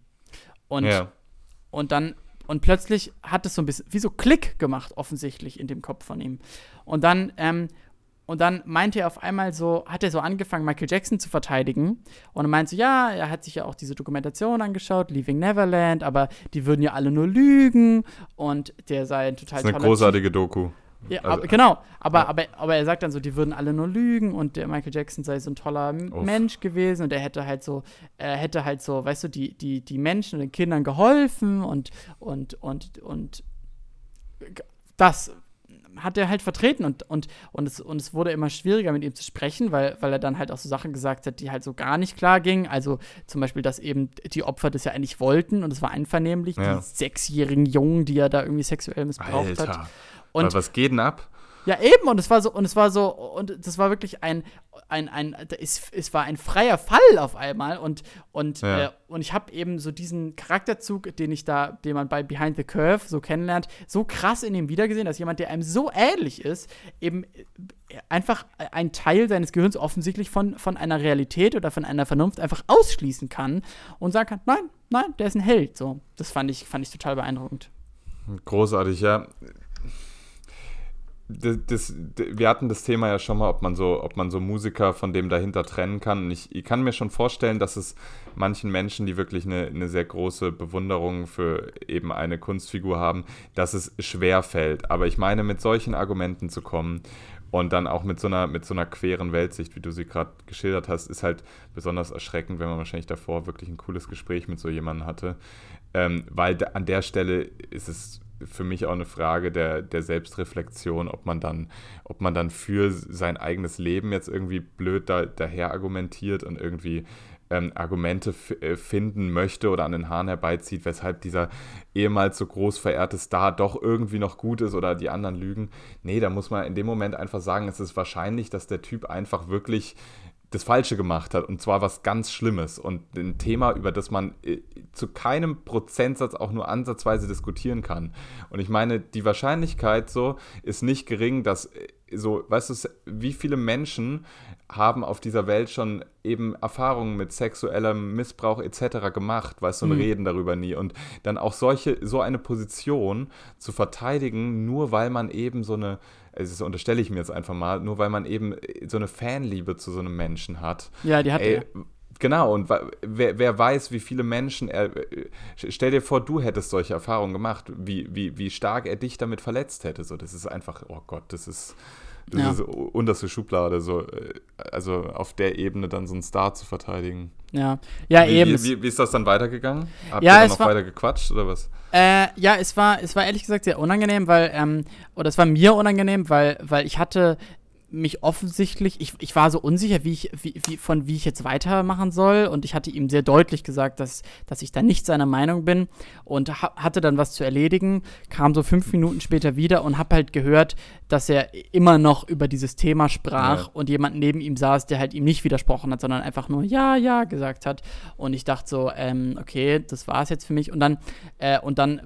Und, ja. und dann und plötzlich hat es so ein bisschen wie so Klick gemacht offensichtlich in dem Kopf von ihm und dann ähm, und dann meinte er auf einmal so, hat er so angefangen, Michael Jackson zu verteidigen. Und er meinte so, ja, er hat sich ja auch diese Dokumentation angeschaut, Leaving Neverland, aber die würden ja alle nur lügen und der sei ein total Das ist eine großartige Doku. Ja, Also, aber, genau, aber, ja. aber, aber er sagt dann so, die würden alle nur lügen und der Michael Jackson sei so ein toller Uff. Mensch gewesen und er hätte halt so, er hätte halt so, weißt du, die, die, die Menschen und den Kindern geholfen und, und, und, und das hat er halt vertreten und, und, und, es, und es wurde immer schwieriger mit ihm zu sprechen, weil, weil er dann halt auch so Sachen gesagt hat, die halt so gar nicht klar gingen. Also zum Beispiel, dass eben die Opfer das ja eigentlich wollten und es war einvernehmlich, Ja. die sechsjährigen Jungen, die er da irgendwie sexuell missbraucht hat. Und Und was geht denn ab? ja, eben, und es war so, und es war so, und das war wirklich ein, ein, ein, es, es war ein freier Fall auf einmal und, und, Ja. äh, und ich habe eben so diesen Charakterzug, den ich da, den man bei Behind the Curve so kennenlernt, so krass in ihm wiedergesehen, dass jemand, der einem so ähnlich ist, eben äh, einfach ein Teil seines Gehirns offensichtlich von, von einer Realität oder von einer Vernunft einfach ausschließen kann und sagen kann, nein, nein, der ist ein Held. So, das fand ich, fand ich total beeindruckend. Großartig, ja. Das, das, wir hatten das Thema ja schon mal, ob man so, ob man so Musiker von dem dahinter trennen kann. Und ich, ich kann mir schon vorstellen, dass es manchen Menschen, die wirklich eine, eine sehr große Bewunderung für eben eine Kunstfigur haben, dass es schwer fällt. Aber ich meine, mit solchen Argumenten zu kommen und dann auch mit so einer, mit so einer queren Weltsicht, wie du sie gerade geschildert hast, ist halt besonders erschreckend, wenn man wahrscheinlich davor wirklich ein cooles Gespräch mit so jemandem hatte. Ähm, weil an der Stelle ist es für mich auch eine Frage der, der Selbstreflexion, ob man dann, ob man dann für sein eigenes Leben jetzt irgendwie blöd da, daher argumentiert und irgendwie ähm, Argumente äh, finden möchte oder an den Haaren herbeizieht, weshalb dieser ehemals so groß verehrte Star doch irgendwie noch gut ist oder die anderen lügen. Nee, da muss man in dem Moment einfach sagen, es ist wahrscheinlich, dass der Typ einfach wirklich das Falsche gemacht hat und zwar was ganz Schlimmes und ein Thema, über das man äh, zu keinem Prozentsatz auch nur ansatzweise diskutieren kann. Und ich meine, die Wahrscheinlichkeit so ist nicht gering, dass äh, so, weißt du, wie viele Menschen haben auf dieser Welt schon eben Erfahrungen mit sexuellem Missbrauch etc. gemacht, weißt du, und Mhm. reden darüber nie. Und dann auch solche, so eine Position zu verteidigen, nur weil man eben so eine, also das unterstelle ich mir jetzt einfach mal, nur weil man eben so eine Fanliebe zu so einem Menschen hat. Ja, die hat Ey, er. Genau, und wer, wer weiß, wie viele Menschen er. äh, Stell dir vor, du hättest solche Erfahrungen gemacht, wie, wie, wie stark er dich damit verletzt hätte. So, das ist einfach, oh Gott, das ist. Das Ja. ist unterste Schublade, so, äh, also auf der Ebene dann so einen Star zu verteidigen. Ja, ja wie, eben. Wie, wie, ist das dann weitergegangen? Habt Ja, ihr dann noch war- weiter gequatscht oder was? Äh, ja, es war, es war ehrlich gesagt sehr unangenehm, weil, ähm, oder es war mir unangenehm, weil, weil ich hatte mich offensichtlich, ich, ich war so unsicher, wie ich, wie, wie, von wie ich jetzt weitermachen soll. Und ich hatte ihm sehr deutlich gesagt, dass, dass ich da nicht seiner Meinung bin und ha hatte dann was zu erledigen, kam so fünf Minuten später wieder und hab halt gehört, dass er immer noch über dieses Thema sprach Ja. und jemand neben ihm saß, der halt ihm nicht widersprochen hat, sondern einfach nur ja, ja gesagt hat. Und ich dachte so, ähm, okay, das war es jetzt für mich. Und dann, äh, und dann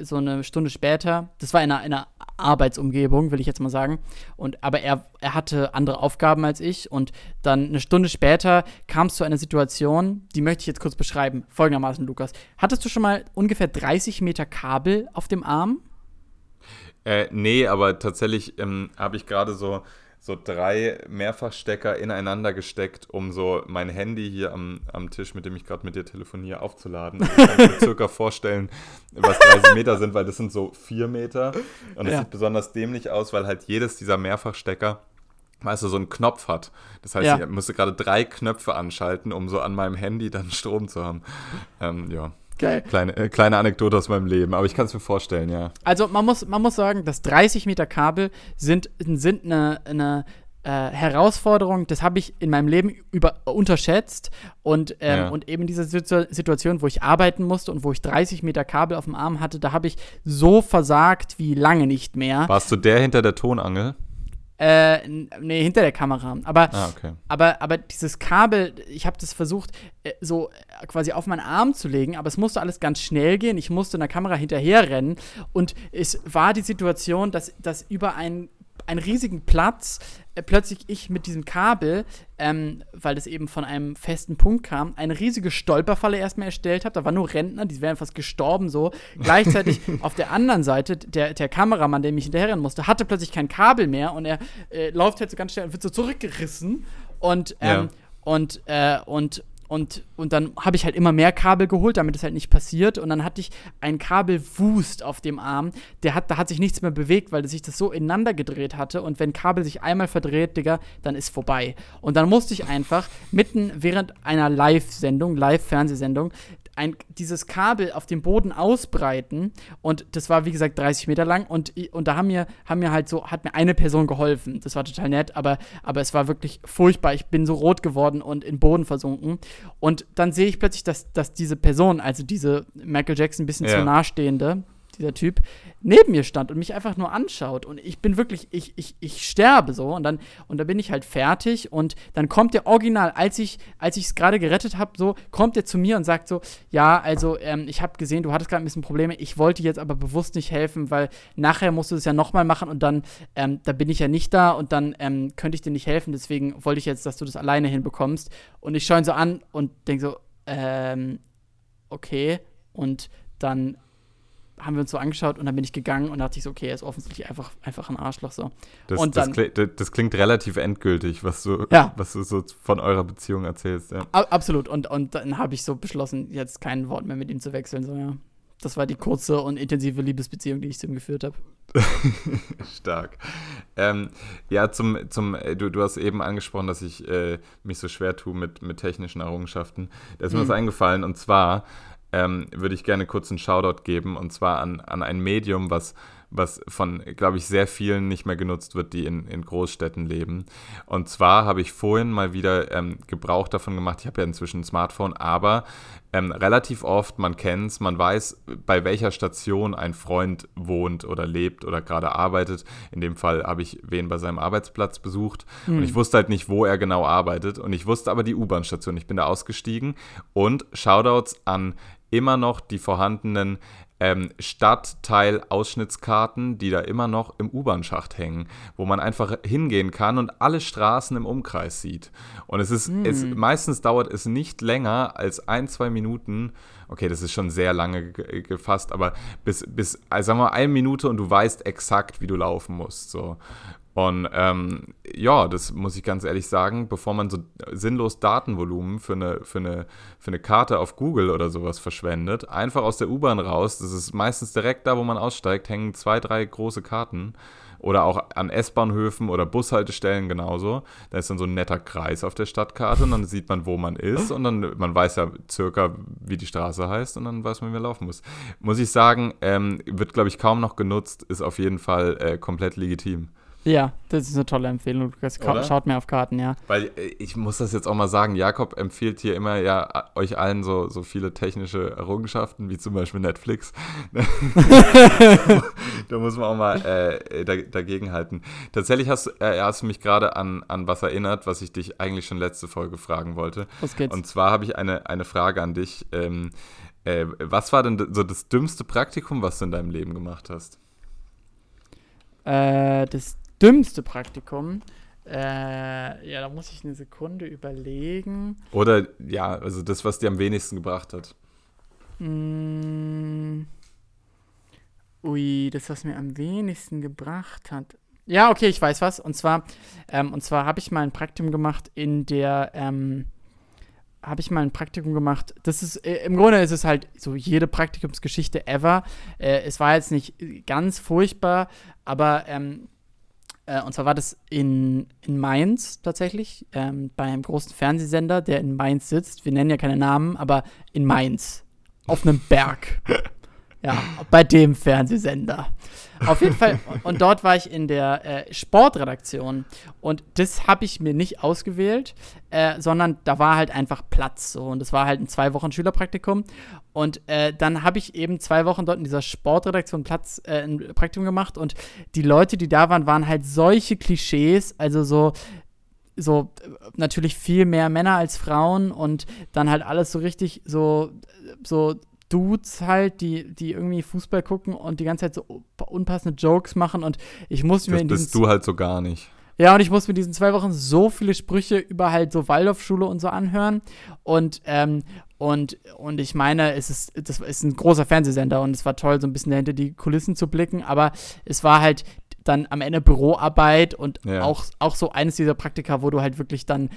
so eine Stunde später, das war in einer, in einer Arbeitsumgebung, will ich jetzt mal sagen. Und, aber er, er hatte andere Aufgaben als ich. Und dann eine Stunde später kam es zu einer Situation, die möchte ich jetzt kurz beschreiben. Folgendermaßen, Lukas. Hattest du schon mal ungefähr 30 Meter Kabel auf dem Arm? Äh, nee, aber tatsächlich ähm, habe ich gerade so, so drei Mehrfachstecker ineinander gesteckt, um so mein Handy hier am, am Tisch, mit dem ich gerade mit dir telefoniere, aufzuladen. Ich kann mir circa vorstellen, was 30 Meter sind, weil das sind so vier Meter. Und es Ja. sieht besonders dämlich aus, weil halt jedes dieser Mehrfachstecker weißt du, so einen Knopf hat. Das heißt, Ja. ich musste gerade drei Knöpfe anschalten, um so an meinem Handy dann Strom zu haben. Ähm, ja, Geil. kleine, äh, kleine Anekdote aus meinem Leben, aber ich kann es mir vorstellen, ja. Also man muss, man muss sagen, dass 30 Meter Kabel sind, sind eine, eine äh, Herausforderung, das habe ich in meinem Leben über, unterschätzt. Und, ähm, Ja. und eben diese Situ Situation, wo ich arbeiten musste und wo ich 30 Meter Kabel auf dem Arm hatte, da habe ich so versagt wie lange nicht mehr. Warst du der hinter der Tonangel? Äh, nee, hinter der Kamera. Aber, Ah, okay. aber, aber dieses Kabel, ich habe das versucht, äh, so äh, quasi auf meinen Arm zu legen, aber es musste alles ganz schnell gehen. Ich musste in der Kamera hinterherrennen und es war die Situation, dass, dass über einen einen riesigen Platz, äh, plötzlich ich mit diesem Kabel, ähm, weil das eben von einem festen Punkt kam, eine riesige Stolperfalle erstmal erstellt habe. Da waren nur Rentner, die wären fast gestorben so. Gleichzeitig auf der anderen Seite, der, der Kameramann, der mich hinterherrennen musste, hatte plötzlich kein Kabel mehr und er äh, läuft halt so ganz schnell und wird so zurückgerissen. Und, ähm, ja. und, äh, und und, und dann habe ich halt immer mehr Kabel geholt, damit es halt nicht passiert. Und dann hatte ich einen Kabelwust auf dem Arm. Der hat, da hat sich nichts mehr bewegt, weil sich das so ineinander gedreht hatte. Und wenn Kabel sich einmal verdreht, Digga, dann ist vorbei. Und dann musste ich einfach mitten während einer Live-Sendung, Live-Fernsehsendung, ein, dieses Kabel auf dem Boden ausbreiten und das war wie gesagt 30 Meter lang und, und da haben mir, haben mir halt so, hat mir eine Person geholfen. Das war total nett, aber, aber es war wirklich furchtbar. Ich bin so rot geworden und in Boden versunken. Und dann sehe ich plötzlich, dass, dass diese Person, also diese Michael Jackson ein bisschen ja. zu nahestehende, dieser Typ, neben mir stand und mich einfach nur anschaut. Und ich bin wirklich, ich, ich, ich sterbe so. Und dann, und dann bin ich halt fertig. Und dann kommt der Original, als ich als es gerade gerettet habe, so, kommt er zu mir und sagt so, ja, also ähm, ich habe gesehen, du hattest gerade ein bisschen Probleme. Ich wollte jetzt aber bewusst nicht helfen, weil nachher musst du es ja nochmal machen und dann, ähm, da bin ich ja nicht da und dann ähm, könnte ich dir nicht helfen. Deswegen wollte ich jetzt, dass du das alleine hinbekommst. Und ich schaue ihn so an und denke so, ähm, okay. Und dann haben wir uns so angeschaut und dann bin ich gegangen und dachte ich so, okay, er ist offensichtlich einfach, einfach ein Arschloch so. Das, und dann, das, klingt, das klingt relativ endgültig, was du, ja. was du so von eurer Beziehung erzählst. Ja. Absolut. Und, und dann habe ich so beschlossen, jetzt kein Wort mehr mit ihm zu wechseln. So, ja. Das war die kurze und intensive Liebesbeziehung, die ich zu ihm geführt habe. Stark. Ähm, ja, zum, zum äh, du, du hast eben angesprochen, dass ich äh, mich so schwer tue mit, mit technischen Errungenschaften. Da ist mir mhm. was eingefallen und zwar ähm, würde ich gerne kurz einen Shoutout geben und zwar an, an ein Medium, was, was von, glaube ich, sehr vielen nicht mehr genutzt wird, die in, in Großstädten leben. Und zwar habe ich vorhin mal wieder ähm, Gebrauch davon gemacht. Ich habe ja inzwischen ein Smartphone, aber ähm, relativ oft, man kennt es, man weiß, bei welcher Station ein Freund wohnt oder lebt oder gerade arbeitet. In dem Fall habe ich wen bei seinem Arbeitsplatz besucht mhm. und ich wusste halt nicht, wo er genau arbeitet und ich wusste aber die U-Bahn-Station. Ich bin da ausgestiegen und Shoutouts an immer noch die vorhandenen ähm, Stadtteil-Ausschnittskarten, die da immer noch im U-Bahn-Schacht hängen, wo man einfach hingehen kann und alle Straßen im Umkreis sieht. Und es ist, mm. es, hm. meistens dauert es nicht länger als ein, zwei Minuten. Okay, das ist schon sehr lange gefasst, aber bis, bis also sagen wir mal, eine Minute und du weißt exakt, wie du laufen musst. So. Und ähm, ja, das muss ich ganz ehrlich sagen, bevor man so sinnlos Datenvolumen für eine, für, eine, für eine Karte auf Google oder sowas verschwendet, einfach aus der U-Bahn raus, das ist meistens direkt da, wo man aussteigt, hängen zwei, drei große Karten. Oder auch an S-Bahnhöfen oder Bushaltestellen genauso. Da ist dann so ein netter Kreis auf der Stadtkarte und dann sieht man, wo man ist und dann, man weiß ja circa, wie die Straße heißt und dann weiß man, wie man laufen muss. Muss ich sagen, ähm, wird, glaube ich, kaum noch genutzt, ist auf jeden Fall äh, komplett legitim. Ja, das ist eine tolle Empfehlung, Lukas. Schaut mehr auf Karten, ja. Weil äh, ich muss das jetzt auch mal sagen, Jakob empfiehlt hier immer ja euch allen so, so viele technische Errungenschaften, wie zum Beispiel Netflix. da muss man auch mal äh, dagegen halten. Tatsächlich hast, äh, hast du mich gerade an, an was erinnert, was ich dich eigentlich schon letzte Folge fragen wollte. Was geht's? Und zwar habe ich eine, eine Frage an dich. Ähm, äh, was war denn so das dümmste Praktikum, was du in deinem Leben gemacht hast? Äh, das dümmste Praktikum. Äh, ja, da muss ich eine Sekunde überlegen. Oder ja, also das, was dir am wenigsten gebracht hat. Mm, ui, das, was mir am wenigsten gebracht hat. Ja, okay, ich weiß was. Und zwar, ähm, und zwar habe ich mal ein Praktikum gemacht in der, ähm, habe ich mal ein Praktikum gemacht. Das ist, äh, im Grunde ist es halt so jede Praktikumsgeschichte ever. Äh, es war jetzt nicht ganz furchtbar, aber ähm, äh, und zwar war das in, in Mainz tatsächlich, ähm, bei einem großen Fernsehsender, der in Mainz sitzt. Wir nennen ja keine Namen, aber in Mainz. Auf einem Berg. Ja, bei dem Fernsehsender. Auf jeden Fall. Und dort war ich in der äh, Sportredaktion. Und das habe ich mir nicht ausgewählt, äh, sondern da war halt einfach Platz. So. Und das war halt ein zwei Wochen Schülerpraktikum. Und äh, dann habe ich eben zwei Wochen dort in dieser Sportredaktion Platz, äh, ein Praktikum gemacht. Und die Leute, die da waren, waren halt solche Klischees. Also so so natürlich viel mehr Männer als Frauen und dann halt alles so richtig so so Dudes halt, die, die irgendwie Fußball gucken und die ganze Zeit so unpassende Jokes machen und ich musste mir Das in diesen bist du halt so gar nicht. ja, und ich muss mir diesen zwei Wochen so viele Sprüche über halt so Waldorfschule und so anhören. Und, ähm, und, und ich meine, es ist, das ist ein großer Fernsehsender und es war toll, so ein bisschen hinter die Kulissen zu blicken, aber es war halt dann am Ende Büroarbeit und Ja. auch, auch so eines dieser Praktika, wo du halt wirklich dann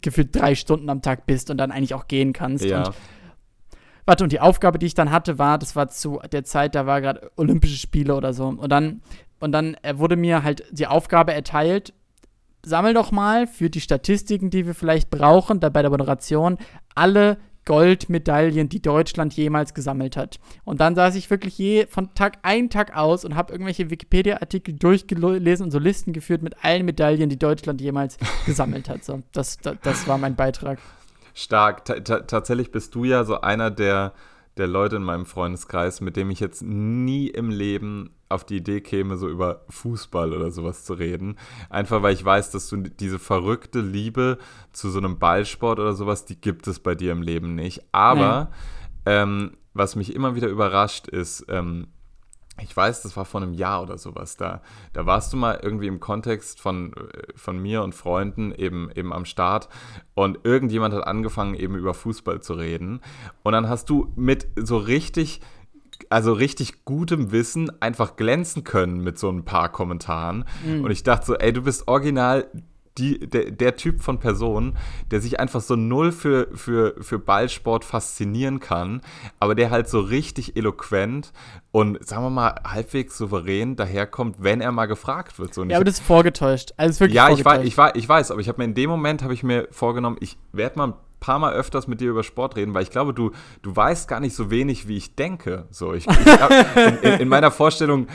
gefühlt drei Stunden am Tag bist und dann eigentlich auch gehen kannst. Ja. Und Warte, und die Aufgabe, die ich dann hatte, war, das war zu der Zeit, da war gerade Olympische Spiele oder so. Und dann, und dann äh, wurde mir halt die Aufgabe erteilt, sammel doch mal für die Statistiken, die wir vielleicht brauchen, da bei der Moderation, alle Goldmedaillen, die Deutschland jemals gesammelt hat. Und dann saß ich wirklich je von Tag ein Tag aus und habe irgendwelche Wikipedia-Artikel durchgelesen und so Listen geführt mit allen Medaillen, die Deutschland jemals gesammelt hat. So, das, das, das war mein Beitrag. Stark. Ta ta tatsächlich bist du ja so einer der, der Leute in meinem Freundeskreis, mit dem ich jetzt nie im Leben auf die Idee käme, so über Fußball oder sowas zu reden. Einfach weil ich weiß, dass du diese verrückte Liebe zu so einem Ballsport oder sowas, die gibt es bei dir im Leben nicht. Aber ähm, was mich immer wieder überrascht ist, ähm, ich weiß, das war vor einem Jahr oder sowas. Da, da warst du mal irgendwie im Kontext von, äh, von mir und Freunden eben, eben am Start und irgendjemand hat angefangen, eben über Fußball zu reden. Und dann hast du mit so richtig, also richtig gutem Wissen einfach glänzen können mit so ein paar Kommentaren. Und ich dachte so, ey, du bist original die, der, der Typ von Person, der sich einfach so null für, für, für Ballsport faszinieren kann, aber der halt so richtig eloquent und sagen wir mal halbwegs souverän daherkommt, wenn er mal gefragt wird. So, Ja, aber das ist vorgetäuscht. Also wirklich ja, ich, ich, weiß, ich weiß, aber ich habe mir in dem Moment habe ich mir vorgenommen, ich werde mal paar Mal öfters mit dir über Sport reden, weil ich glaube, du, du weißt gar nicht so wenig, wie ich denke. So, ich, ich hab, in, in, in meiner Vorstellung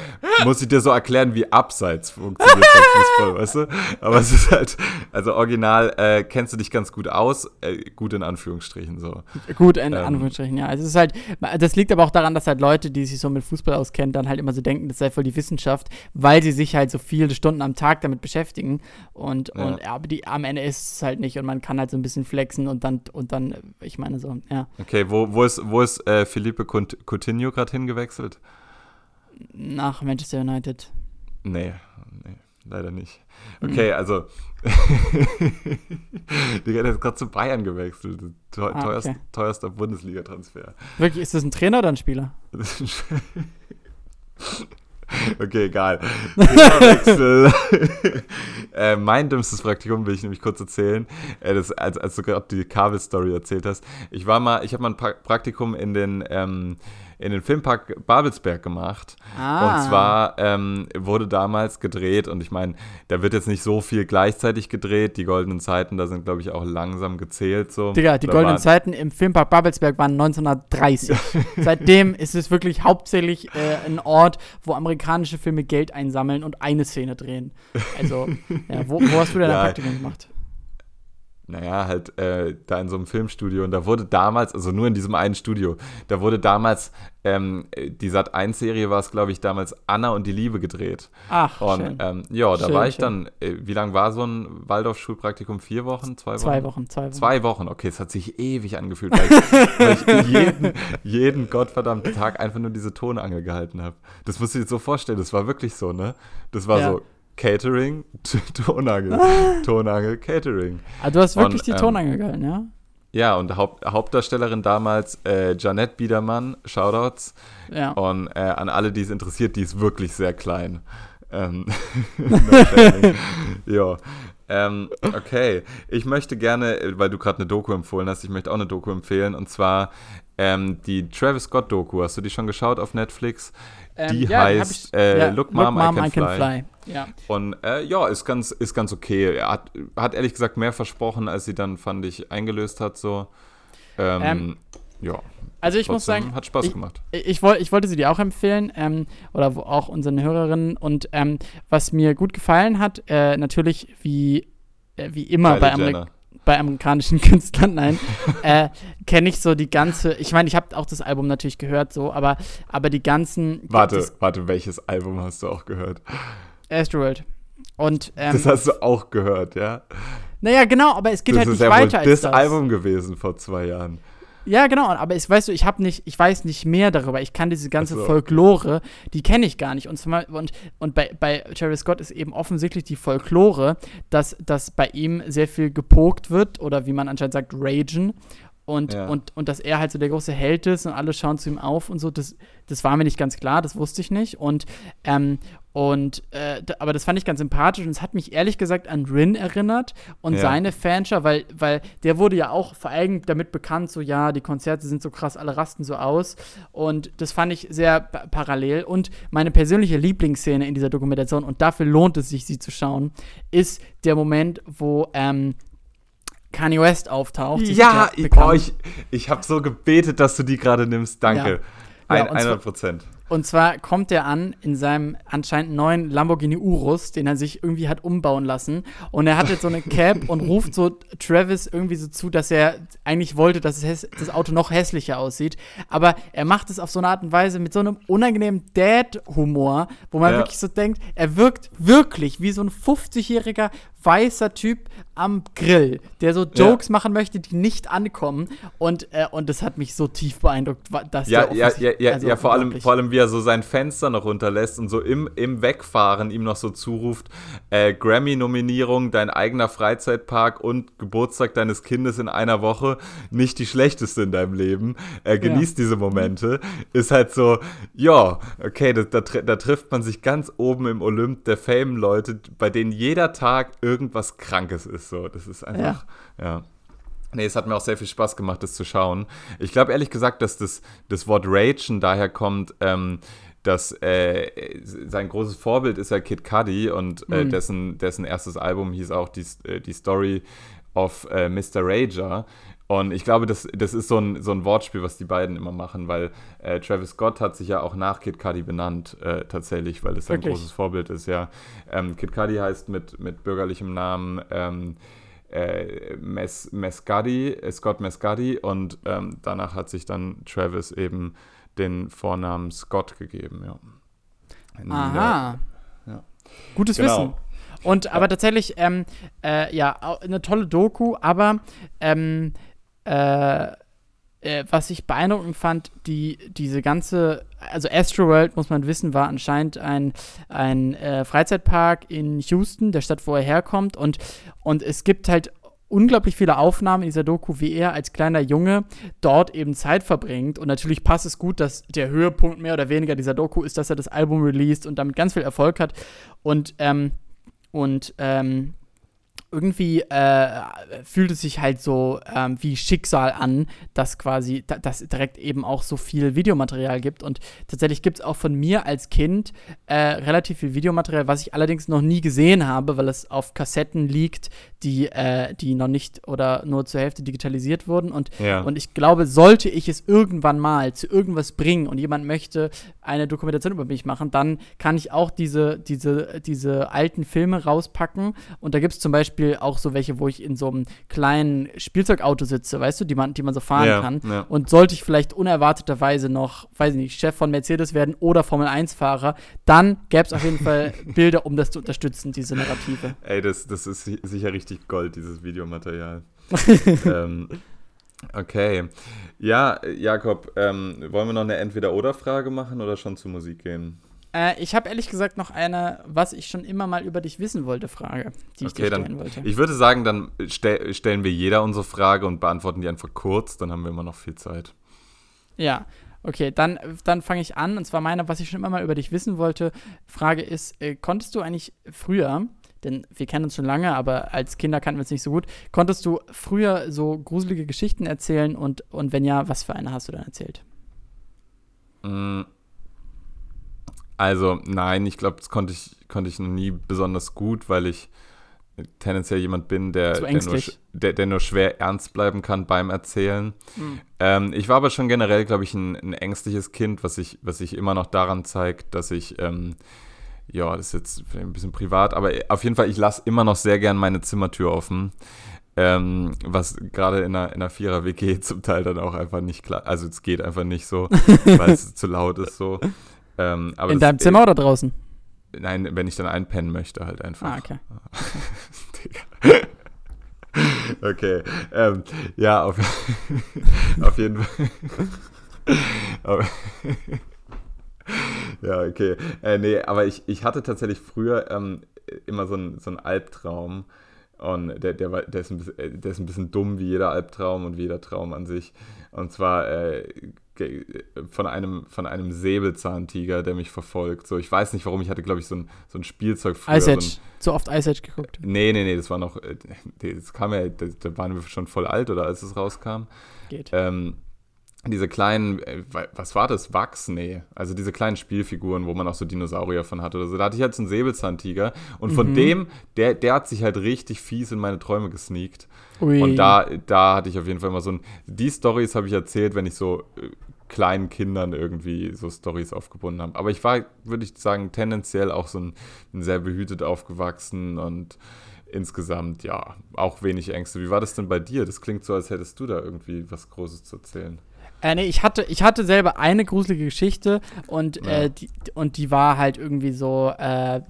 muss ich dir so erklären, wie Abseits funktioniert beim Fußball, weißt du? Aber es ist halt, also original äh, kennst du dich ganz gut aus, äh, gut in Anführungsstrichen so. Gut, in Ähm. Anführungsstrichen, ja. Also es ist halt, das liegt aber auch daran, dass halt Leute, die sich so mit Fußball auskennen, dann halt immer so denken, das sei voll die Wissenschaft, weil sie sich halt so viele Stunden am Tag damit beschäftigen. Und, Ja. und aber die, am Ende ist es halt nicht und man kann halt so ein bisschen flexen und dann, und dann, ich meine so, ja, Okay, wo, wo ist, wo ist äh, Felipe Coutinho gerade hingewechselt? nach Manchester United. Nee, nee, leider nicht. Hm. Okay, also. Digga, der ist gerade zu Bayern gewechselt. Teu Ah, okay. teuerster Bundesliga-Transfer. Wirklich, ist das ein Trainer oder ein Spieler? okay, egal. Themawechsel. äh, mein dümmstes Praktikum will ich nämlich kurz erzählen. Äh, das, als, als du gerade die Kabel-Story erzählt hast. Ich war mal, ich habe mal ein pra Praktikum in den, ähm, in den Filmpark Babelsberg gemacht. Ah. Und zwar ähm, wurde damals gedreht, und ich meine, da wird jetzt nicht so viel gleichzeitig gedreht. Die goldenen Zeiten, da sind, glaube ich, auch langsam gezählt. So. Digga, die Da goldenen waren- Zeiten im Filmpark Babelsberg waren 1930. Seitdem ist es wirklich hauptsächlich äh, ein Ort, wo amerikanische Filme Geld einsammeln und eine Szene drehen. Also, ja, wo, wo hast du denn Ja. dein Praktikum gemacht? Naja, halt äh, da in so einem Filmstudio. Und da wurde damals, also nur in diesem einen Studio, da wurde damals, ähm, äh, die Sat1-Serie war es, glaube ich, damals Anna und die Liebe gedreht. Ach, Und schön. ähm, ja, da Schön, war ich schön. dann, äh, wie lang war so ein Waldorf-Schulpraktikum? Vier Wochen? Zwei Wochen? zwei Wochen, zwei Wochen. Zwei Wochen, okay, es hat sich ewig angefühlt, weil ich, weil ich jeden, jeden gottverdammten Tag einfach nur diese Tonangel gehalten habe. Das musst du dir so vorstellen, das war wirklich so, ne? Das war Ja. so Catering, Tonangel, Tonangel, Catering. Ah, du hast wirklich Und, die ähm, Tonangel gehalten, ja? Ja, und Haupt, Hauptdarstellerin damals äh, Janette Biedermann, Shoutouts. Ja. Und äh, an alle, die es interessiert, die ist wirklich sehr klein. Ähm, ja. Ähm, okay, ich möchte gerne, äh, weil du gerade eine Doku empfohlen hast, ich möchte auch eine Doku empfehlen und zwar ähm, die Travis Scott Doku. Hast du die schon geschaut auf Netflix? Ähm, die ja, heißt ich- äh, ja, Look, Mom, I Can, Fly. Ja. Und äh, ja, ist ganz, ist ganz okay. Er hat, hat ehrlich gesagt mehr versprochen, als sie dann, fand ich, eingelöst hat. So. Ähm, Ähm, ja. Also ich muss trotzdem sagen, Hat Spaß ich- gemacht. Ich, woll, ich wollte sie dir auch empfehlen, ähm, oder wo auch unseren Hörerinnen. Und ähm, was mir gut gefallen hat, äh, natürlich wie, äh, wie immer Kylie bei, Ameri Jenner. bei amerikanischen Künstlern, nein, äh, kenne ich so die ganze, ich meine, ich habe auch das Album natürlich gehört, so, aber, aber die ganzen. Warte, warte, welches Album hast du auch gehört? Astroworld. Und, ähm, das hast du auch gehört, ja? naja, genau, aber es geht das halt ist nicht ja weiter wohl als das das. Album gewesen vor zwei Jahren. Ja, genau, aber ich, weißt du, ich habe nicht, ich weiß nicht mehr darüber. Ich kann diese ganze so. Folklore, die kenne ich gar nicht. Und, Beispiel- und, und bei, bei Travis Scott ist eben offensichtlich die Folklore, dass, dass bei ihm sehr viel gepokt wird oder wie man anscheinend sagt, ragen. Und, Ja. und, und dass er halt so der große Held ist und alle schauen zu ihm auf und so, das, das war mir nicht ganz klar, das wusste ich nicht. Und, ähm, und äh, aber das fand ich ganz sympathisch und es hat mich ehrlich gesagt an Rin erinnert und Ja. seine Fanschar, weil, weil der wurde ja auch vor allem damit bekannt, so ja, die Konzerte sind so krass, alle rasten so aus. Und das fand ich sehr pa- parallel. Und meine persönliche Lieblingsszene in dieser Dokumentation, und dafür lohnt es sich, sie zu schauen, ist der Moment, wo ähm, Kanye West auftaucht. Ja, ich, oh, ich, ich habe so gebetet, dass du die gerade nimmst. Danke. Ja. Ja, Ein, und zwar- 100 Prozent. Und zwar kommt er an in seinem anscheinend neuen Lamborghini Urus, den er sich irgendwie hat umbauen lassen. Und er hat jetzt so eine Cap und ruft so Travis irgendwie so zu, dass er eigentlich wollte, dass das Auto noch hässlicher aussieht. Aber er macht es auf so eine Art und Weise mit so einem unangenehmen Dad-Humor, wo man Ja. wirklich so denkt, er wirkt wirklich wie so ein 50-jähriger weißer Typ am Grill, der so Jokes machen möchte, die nicht ankommen. Und, äh, und das hat mich so tief beeindruckt, dass Ja, ja, ja, ja, also ja vor, allem, vor allem, wie er so sein Fenster noch runterlässt und so im, im Wegfahren ihm noch so zuruft, äh, Grammy-Nominierung, dein eigener Freizeitpark und Geburtstag deines Kindes in einer Woche, nicht die schlechteste in deinem Leben. Äh, genießt diese Momente. Ist halt so, ja, okay, da, da, da trifft man sich ganz oben im Olymp der Fame-Leute, bei denen jeder Tag irgendwas Krankes ist. So, das ist einfach, ja. Nee, es hat mir auch sehr viel Spaß gemacht, das zu schauen. Ich glaube ehrlich gesagt, dass das, das Wort Ragen daher kommt, ähm, dass äh, sein großes Vorbild ist ja Kid Cudi und äh, Mhm. dessen, dessen erstes Album hieß auch die, äh, die Story of äh, Mr. Rager. Und ich glaube, das, das ist so ein, so ein Wortspiel, was die beiden immer machen, weil äh, Travis Scott hat sich ja auch nach Kid Cudi benannt, äh, tatsächlich, weil das sein Wirklich? großes Vorbild ist, ja. Ähm, Kid Cudi heißt mit, mit bürgerlichem Namen ähm, äh, Mes, Mescadi, äh, Scott Mescadi und ähm, danach hat sich dann Travis eben den Vornamen Scott gegeben, ja. Ein Aha. Ja. Gutes Genau. Wissen. Und aber tatsächlich, ähm, äh, ja, eine tolle Doku, aber ähm, äh, äh, was ich beeindruckend fand, die, diese ganze, also Astroworld, muss man wissen, war anscheinend ein, ein äh, Freizeitpark in Houston, der Stadt, wo er herkommt. Und, und es gibt halt unglaublich viele Aufnahmen in dieser Doku, wie er als kleiner Junge dort eben Zeit verbringt. Und natürlich passt es gut, dass der Höhepunkt mehr oder weniger dieser Doku ist, dass er das Album released und damit ganz viel Erfolg hat. Und, ähm, und ähm, irgendwie äh, fühlt es sich halt so ähm, wie Schicksal an, dass quasi, da, dass direkt eben auch so viel Videomaterial gibt. Und tatsächlich gibt es auch von mir als Kind äh, relativ viel Videomaterial, was ich allerdings noch nie gesehen habe, weil es auf Kassetten liegt, die, äh, die noch nicht oder nur zur Hälfte digitalisiert wurden. Und, Ja. und ich glaube, sollte ich es irgendwann mal zu irgendwas bringen und jemand möchte eine Dokumentation über mich machen, dann kann ich auch diese, diese, diese alten Filme rauspacken. Und da gibt es zum Beispiel auch so welche, wo ich in so einem kleinen Spielzeugauto sitze, weißt du, die man, die man so fahren Ja, kann. ja. Und sollte ich vielleicht unerwarteterweise noch, weiß ich nicht, Chef von Mercedes werden oder Formel-1-Fahrer, dann gäbe es auf jeden Fall Bilder, um das zu unterstützen, diese Narrative. Ey, das, das ist si- sicher richtig Gold, dieses Videomaterial. ähm, okay. Ja, Jakob, ähm, wollen wir noch eine Entweder-Oder-Frage machen oder schon zur Musik gehen? Äh, ich habe ehrlich gesagt noch eine, was ich schon immer mal über dich wissen wollte, Frage, die ich Okay, dir stellen dann. wollte. Ich würde sagen, dann stell, stellen wir jeder unsere Frage und beantworten die einfach kurz, dann haben wir immer noch viel Zeit. Ja, okay, dann, dann fange ich an. Und zwar meine, was ich schon immer mal über dich wissen wollte. Frage ist, äh, konntest du eigentlich früher, denn wir kennen uns schon lange, aber als Kinder kannten wir uns nicht so gut, konntest du früher so gruselige Geschichten erzählen und, und wenn ja, was für eine hast du dann erzählt? Mm. Also, nein, ich glaube, das konnte ich, konnte ich noch nie besonders gut, weil ich tendenziell jemand bin, der, der, nur, der, der nur schwer ernst bleiben kann beim Erzählen. Hm. Ähm, ich war aber schon generell, glaube ich, ein, ein ängstliches Kind, was sich was sich immer noch daran zeigt, dass ich, ähm, ja, das ist jetzt ein bisschen privat, aber auf jeden Fall, ich lasse immer noch sehr gern meine Zimmertür offen. Ähm, was gerade in einer, in einer Vierer-WG zum Teil dann auch einfach nicht klar, also es geht einfach nicht so, weil es zu laut ist so. Ähm, In deinem Zimmer oder draußen? Nein, wenn ich dann einpennen möchte, halt einfach. Ah, okay. Digga. Okay. Ähm, ja, auf, auf jeden Fall. ja, okay. Äh, nee, aber ich, ich hatte tatsächlich früher ähm, immer so einen so Albtraum. Und der, der, war, der, ist ein bisschen, äh, der ist ein bisschen dumm wie jeder Albtraum und wie jeder Traum an sich. Und zwar äh, von einem, von einem Säbelzahntiger, der mich verfolgt. So, ich weiß nicht warum, ich hatte, glaube ich, so ein, so ein Spielzeug früher. Ice Age. So Zu oft Ice Age geguckt. Nee, nee, nee, das war noch, äh, das kam ja, da waren wir schon voll alt, oder als es rauskam. Geht. Ähm, diese kleinen, äh, was war das? Wachs? Nee. Also diese kleinen Spielfiguren, wo man auch so Dinosaurier von hat oder so. Da hatte ich halt so einen Säbelzahntiger. Und von mhm. dem, der, der hat sich halt richtig fies in meine Träume gesneakt. Ui. Und da, da hatte ich auf jeden Fall immer so ein. Die Stories habe ich erzählt, wenn ich so äh, kleinen Kindern irgendwie so Stories aufgebunden habe. Aber ich war, würde ich sagen, tendenziell auch so ein, ein sehr behütet aufgewachsen und insgesamt, ja, auch wenig Ängste. Wie war das denn bei dir? Das klingt so, als hättest du da irgendwie was Großes zu erzählen. Äh, nee, ich hatte, ich hatte selber eine gruselige Geschichte und, ja. äh, die, und die war halt irgendwie so, äh, äh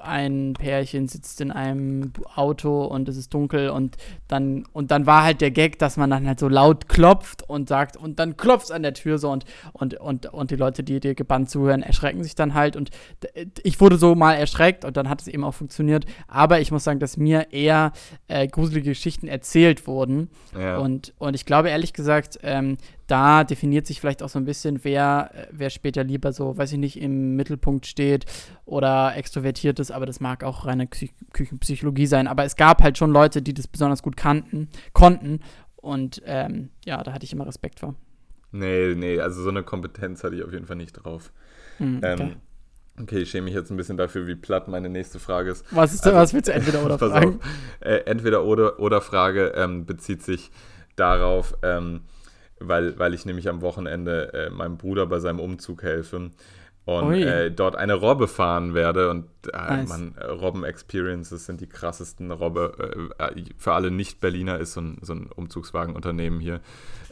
ein Pärchen sitzt in einem Auto und es ist dunkel und dann und dann war halt der Gag, dass man dann halt so laut klopft und sagt und dann klopft an der Tür so und und und und die Leute, die dir gebannt zuhören, erschrecken sich dann halt und ich wurde so mal erschreckt und dann hat es eben auch funktioniert, aber ich muss sagen, dass mir eher äh, gruselige Geschichten erzählt wurden ja. und und ich glaube ehrlich gesagt, ähm, da definiert sich vielleicht auch so ein bisschen, wer, wer später lieber so, weiß ich nicht, im Mittelpunkt steht oder extrovertiert ist, aber das mag auch reine Küchenpsychologie sein. Aber es gab halt schon Leute, die das besonders gut kannten, konnten. Und ähm, ja, da hatte ich immer Respekt vor. Nee, nee, also so eine Kompetenz hatte ich auf jeden Fall nicht drauf. Hm, okay. Ähm, okay, ich schäme mich jetzt ein bisschen dafür, wie platt meine nächste Frage ist. Was ist denn, also, was willst du entweder oder fragen? Äh, entweder oder oder Frage ähm, bezieht sich darauf, ähm, weil, weil ich nämlich am Wochenende äh, meinem Bruder bei seinem Umzug helfe und äh, dort eine Robbe fahren werde. Und äh, nice. man, äh, Robben-Experiences sind die krassesten. Robbe, äh, äh, für alle Nicht-Berliner ist so ein, so ein Umzugswagenunternehmen hier.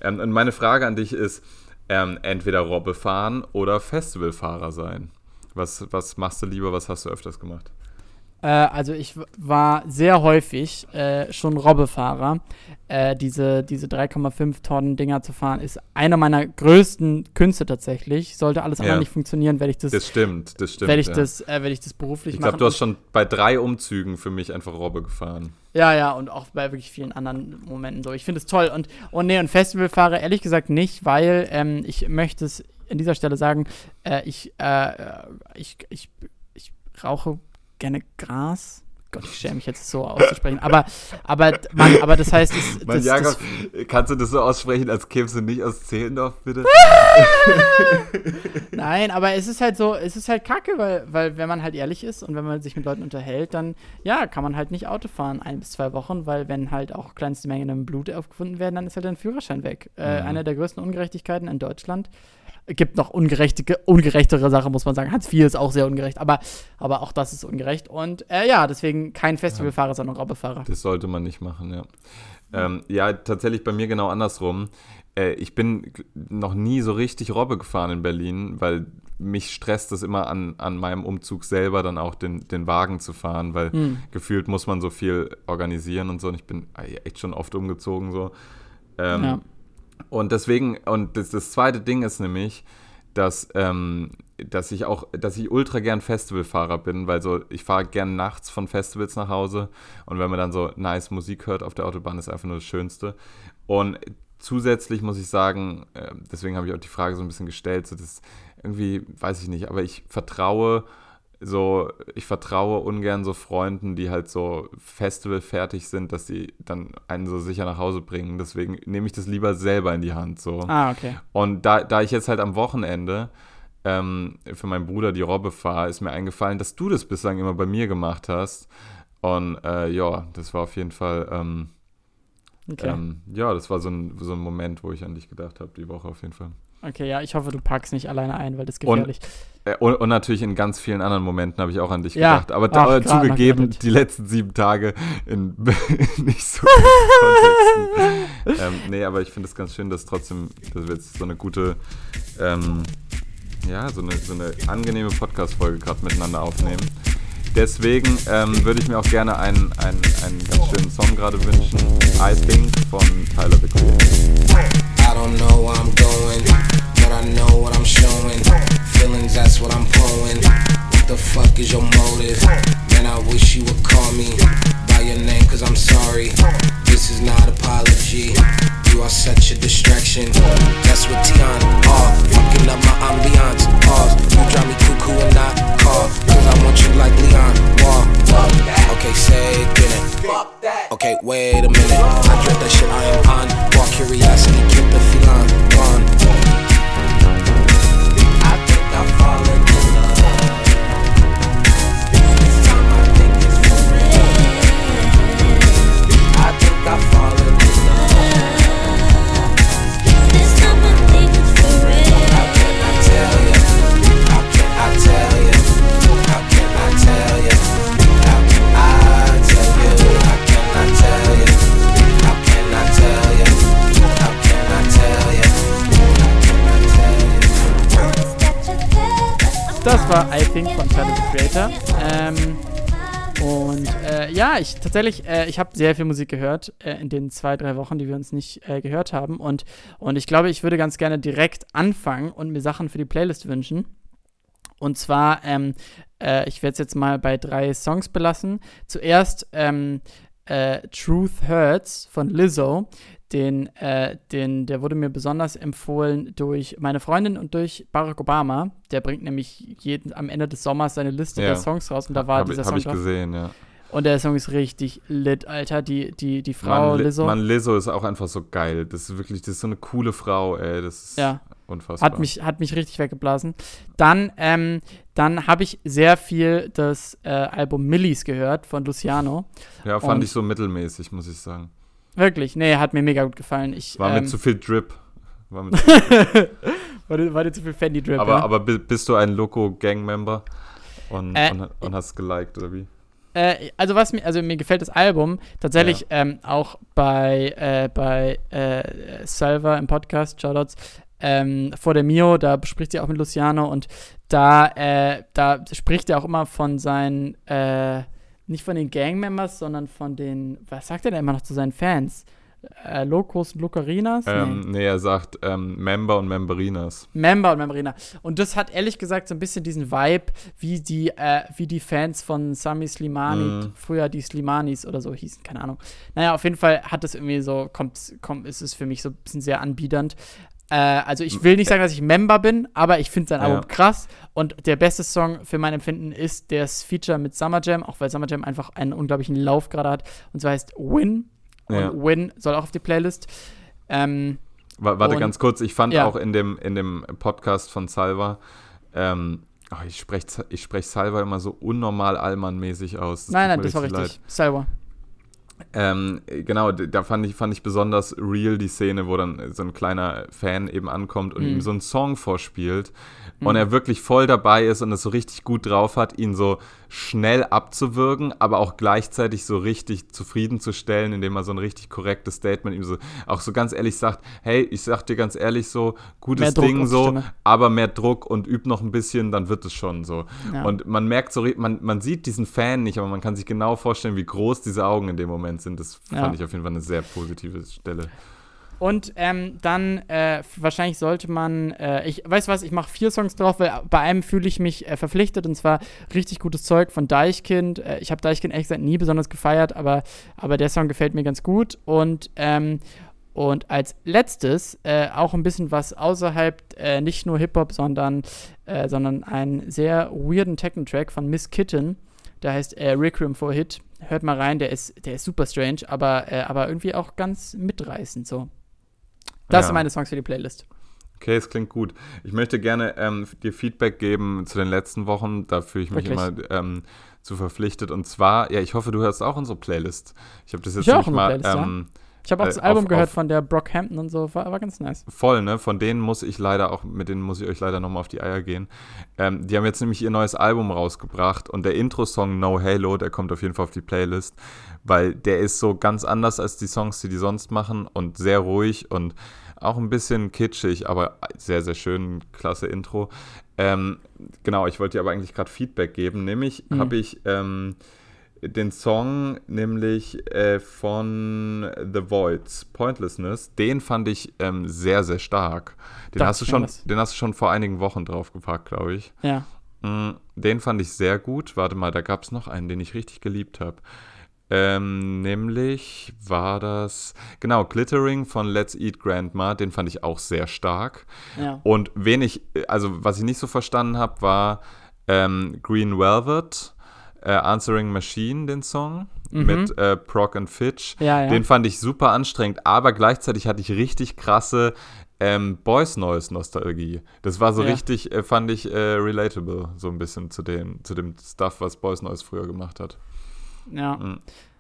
Ähm, und meine Frage an dich ist, ähm, entweder Robbe fahren oder Festivalfahrer sein. Was, was machst du lieber, was hast du öfters gemacht? Äh, also ich war sehr häufig äh, schon Robbefahrer. Äh, diese diese 3,5 Tonnen Dinger zu fahren, ist einer meiner größten Künste tatsächlich. Sollte alles andere nicht funktionieren, werde ich das. Das stimmt, das stimmt. Werde ich, ja. das, äh, werd ich das beruflich ich glaub, machen. Ich glaube, du hast schon bei drei Umzügen für mich einfach Robbe gefahren. Ja, ja, und auch bei wirklich vielen anderen Momenten so. Ich finde es toll. Und, und nee, und Festivalfahrer ehrlich gesagt nicht, weil ähm, ich möchte es an dieser Stelle sagen, äh, ich, äh, ich, ich, ich rauche gerne Gras. Gott, ich schäme mich jetzt so auszusprechen. Aber, aber, Mann, aber das heißt, es, Mann, das, Jakob, das, kannst du das so aussprechen, als kämst du nicht aus Zehlendorf, bitte? Nein, aber es ist halt so, es ist halt kacke, weil, weil wenn man halt ehrlich ist und wenn man sich mit Leuten unterhält, dann ja, kann man halt nicht Auto fahren ein bis zwei Wochen, weil wenn halt auch kleinste Mengen im Blut aufgefunden werden, dann ist halt dein Führerschein weg. Äh, mhm. Eine der größten Ungerechtigkeiten in Deutschland gibt noch ungerechte, ungerechtere Sachen, muss man sagen. Hartz IV ist auch sehr ungerecht, aber, aber auch das ist ungerecht. Und äh, ja, deswegen kein Festivalfahrer, ja. sondern Robbefahrer. Das sollte man nicht machen, ja. Ähm, ja, tatsächlich bei mir genau andersrum. Äh, ich bin noch nie so richtig Robbe gefahren in Berlin, weil mich stresst es immer an, an meinem Umzug selber dann auch den, den Wagen zu fahren, weil hm. gefühlt muss man so viel organisieren und so. Und ich bin echt schon oft umgezogen so. Ähm, ja. Und deswegen, und das, das zweite Ding ist nämlich, dass, ähm, dass ich auch, dass ich ultra gern Festivalfahrer bin, weil so, ich fahre gern nachts von Festivals nach Hause und wenn man dann so nice Musik hört auf der Autobahn, ist einfach nur das Schönste. Und zusätzlich muss ich sagen, äh, deswegen habe ich auch die Frage so ein bisschen gestellt, so das irgendwie, weiß ich nicht, aber ich vertraue so, ich vertraue ungern so Freunden, die halt so Festival fertig sind, dass sie dann einen so sicher nach Hause bringen. Deswegen nehme ich das lieber selber in die Hand. So. Ah, okay. Und da, da ich jetzt halt am Wochenende ähm, für meinen Bruder die Robbe fahre, ist mir eingefallen, dass du das bislang immer bei mir gemacht hast. Und äh, ja, das war auf jeden Fall, ähm, okay. ähm, ja, das war so ein, so ein Moment, wo ich an dich gedacht habe, die Woche auf jeden Fall. Okay, ja, ich hoffe, du packst nicht alleine ein, weil das ist gefährlich. Und, und, und natürlich in ganz vielen anderen Momenten habe ich auch an dich ja. gedacht. Aber Ach, zugegeben, die letzten sieben Tage in nicht so Kontexten. ähm, nee, aber ich finde es ganz schön, dass trotzdem, dass wir jetzt so eine gute, ähm, ja, so eine, so eine angenehme Podcast-Folge gerade miteinander aufnehmen. Deswegen ähm, würde ich mir auch gerne einen, einen, einen ganz schönen Song gerade wünschen. I Think von Tyler the Creator. I don't know where I'm going, I know what I'm showing. Feelings, that's what I'm pulling. What the fuck is your motive? Man, I wish you would call me by your name, cause I'm sorry. This is not apology. You are such a distraction. That's what Tiana are. Fucking up my ambiance. Pause. You drive me cuckoo and not call. Cause I want you like Leon. Wall. Okay, say that. Okay, wait a minute. I dread that shit I am on. Raw curiosity, keep the feline gone. War I Think von Tyler the Creator. Ähm, und äh, ja, ich tatsächlich, äh, ich habe sehr viel Musik gehört äh, in den zwei, drei Wochen, die wir uns nicht äh, gehört haben. Und, und ich glaube, ich würde ganz gerne direkt anfangen und mir Sachen für die Playlist wünschen. Und zwar, ähm, äh, ich werde es jetzt mal bei drei Songs belassen. Zuerst ähm, äh, Truth Hurts von Lizzo. Den, äh, den, der wurde mir besonders empfohlen durch meine Freundin und durch Barack Obama. Der bringt nämlich jeden, am Ende des Sommers seine Liste Ja. der Songs raus und da war Habe dieser hab Song ich drauf. gesehen, ja. Und der Song ist richtig lit, Alter. Die, die, die Frau Mann, Li- Lizzo Mann, Lizzo ist auch einfach so geil. Das ist wirklich, das ist so eine coole Frau, ey. Das ist Ja. unfassbar. hat mich, hat mich richtig weggeblasen. Dann, ähm, dann habe ich sehr viel das äh, Album Millies gehört von Luciano. ja, fand und- ich so mittelmäßig, muss ich sagen. Wirklich, nee, hat mir mega gut gefallen. Ich, War ähm, mit zu viel Drip. War mit, war, dir- war dir zu viel Fendi Drip, aber ja? aber bi- bist du ein Loco-Gang-Member? Und, Äh, und, und hast geliked, oder wie? Äh, also was mir, also mir gefällt das Album tatsächlich ähm, auch bei, äh, bei äh, Salva im Podcast, Shoutouts, ähm, vor der Mio, da bespricht sie auch mit Luciano und da, äh, da spricht er auch immer von seinen, äh, nicht von den Gangmembers, sondern von den, was sagt er denn immer noch zu seinen Fans? Äh, Locos und Locarinas? Ähm, nee, er sagt ähm, Member und Memberinas. Member und Memberina. Und das hat ehrlich gesagt so ein bisschen diesen Vibe, wie die, äh, wie die Fans von Sami Slimani, Mhm. früher die Slimanis oder so hießen, keine Ahnung. Naja, auf jeden Fall hat das irgendwie so, kommt, kommt, ist es für mich so ein bisschen sehr anbiedernd. Äh, also ich will nicht sagen, dass ich Member bin, aber ich finde sein Ja. Album krass. Und der beste Song für mein Empfinden ist das Feature mit Summer Jam, auch weil Summer Jam einfach einen unglaublichen Lauf gerade hat. Und zwar heißt Win. Und Ja. Win soll auch auf die Playlist. Ähm, Wa- Warte Und- ganz kurz, ich fand ja. auch in dem, in dem Podcast von Salva, ähm, ach, ich spreche ich sprech Salva immer so unnormal Allmann-mäßig aus. nein, tut nein, mir das war richtig richtig. Selber. Ähm, genau, da fand ich, fand ich besonders real die Szene, wo dann so ein kleiner Fan eben ankommt und Mhm. ihm so einen Song vorspielt und er wirklich voll dabei ist und es so richtig gut drauf hat, ihn so schnell abzuwürgen, aber auch gleichzeitig so richtig zufriedenzustellen, indem er so ein richtig korrektes Statement ihm so auch so ganz ehrlich sagt, hey, ich sag dir ganz ehrlich so, gutes Ding so, aber mehr Druck und üb noch ein bisschen, dann wird es schon so. Ja. Und man merkt so, man, man sieht diesen Fan nicht, aber man kann sich genau vorstellen, wie groß diese Augen in dem Moment sind. Das Ja. fand ich auf jeden Fall eine sehr positive Stelle. Und ähm, dann äh, wahrscheinlich sollte man, äh, ich weiß was, ich mache vier Songs drauf, weil bei einem fühle ich mich äh, verpflichtet und zwar richtig gutes Zeug von Deichkind. Äh, ich habe Deichkind ehrlich gesagt nie besonders gefeiert, aber, aber der Song gefällt mir ganz gut. Und, ähm, und als letztes äh, auch ein bisschen was außerhalb, äh, nicht nur Hip-Hop, sondern, sondern einen sehr weirden Techno-Track von Miss Kitten. Der heißt äh, Requiem for Hit. Hört mal rein, der ist, der ist super strange, aber, aber irgendwie auch ganz mitreißend so. Das Ja. sind meine Songs für die Playlist. Okay, es klingt gut. Ich möchte gerne ähm, dir Feedback geben zu den letzten Wochen. Da fühle ich mich Wirklich? immer ähm, zu verpflichtet. Und zwar, ja, ich hoffe, du hörst auch unsere Playlist. Ich habe das jetzt Ich nicht mal Playlist, ähm, Ich habe auch Äh, das Album auf- gehört auf- von der Brockhampton und so, war, war ganz nice. voll, ne? Von denen muss ich leider auch, mit denen muss ich euch leider nochmal auf die Eier gehen. Ähm, die haben jetzt nämlich ihr neues Album rausgebracht und der Intro-Song No Halo, der kommt auf jeden Fall auf die Playlist, weil der ist so ganz anders als die Songs, die die sonst machen und sehr ruhig und auch ein bisschen kitschig, aber sehr, sehr schön, klasse Intro. Ähm, genau, ich wollte dir aber eigentlich gerade Feedback geben. Nämlich Mhm. habe ich ähm, den Song nämlich äh, von The Voids, Pointlessness, den fand ich ähm, sehr, sehr stark. Den hast, du schon, was. den hast du schon vor einigen Wochen draufgepackt, glaube ich. Ja. Mm, Den fand ich sehr gut. Warte mal, da gab es noch einen, den ich richtig geliebt habe. Ähm, nämlich war das, genau, Glittering von Let's Eat Grandma, den fand ich auch sehr stark. Ja. Und wenig, also was ich nicht so verstanden habe, war ähm, Green Velvet, äh, Answering Machine, den Song mit äh, Proc and Fitch. Mhm. Ja, ja. Den fand ich super anstrengend, aber gleichzeitig hatte ich richtig krasse ähm, Boys Noise Nostalgie. Das war so Ja. richtig, äh, fand ich äh, relatable, so ein bisschen zu dem, zu dem Stuff, was Boys Noise früher gemacht hat. Ja.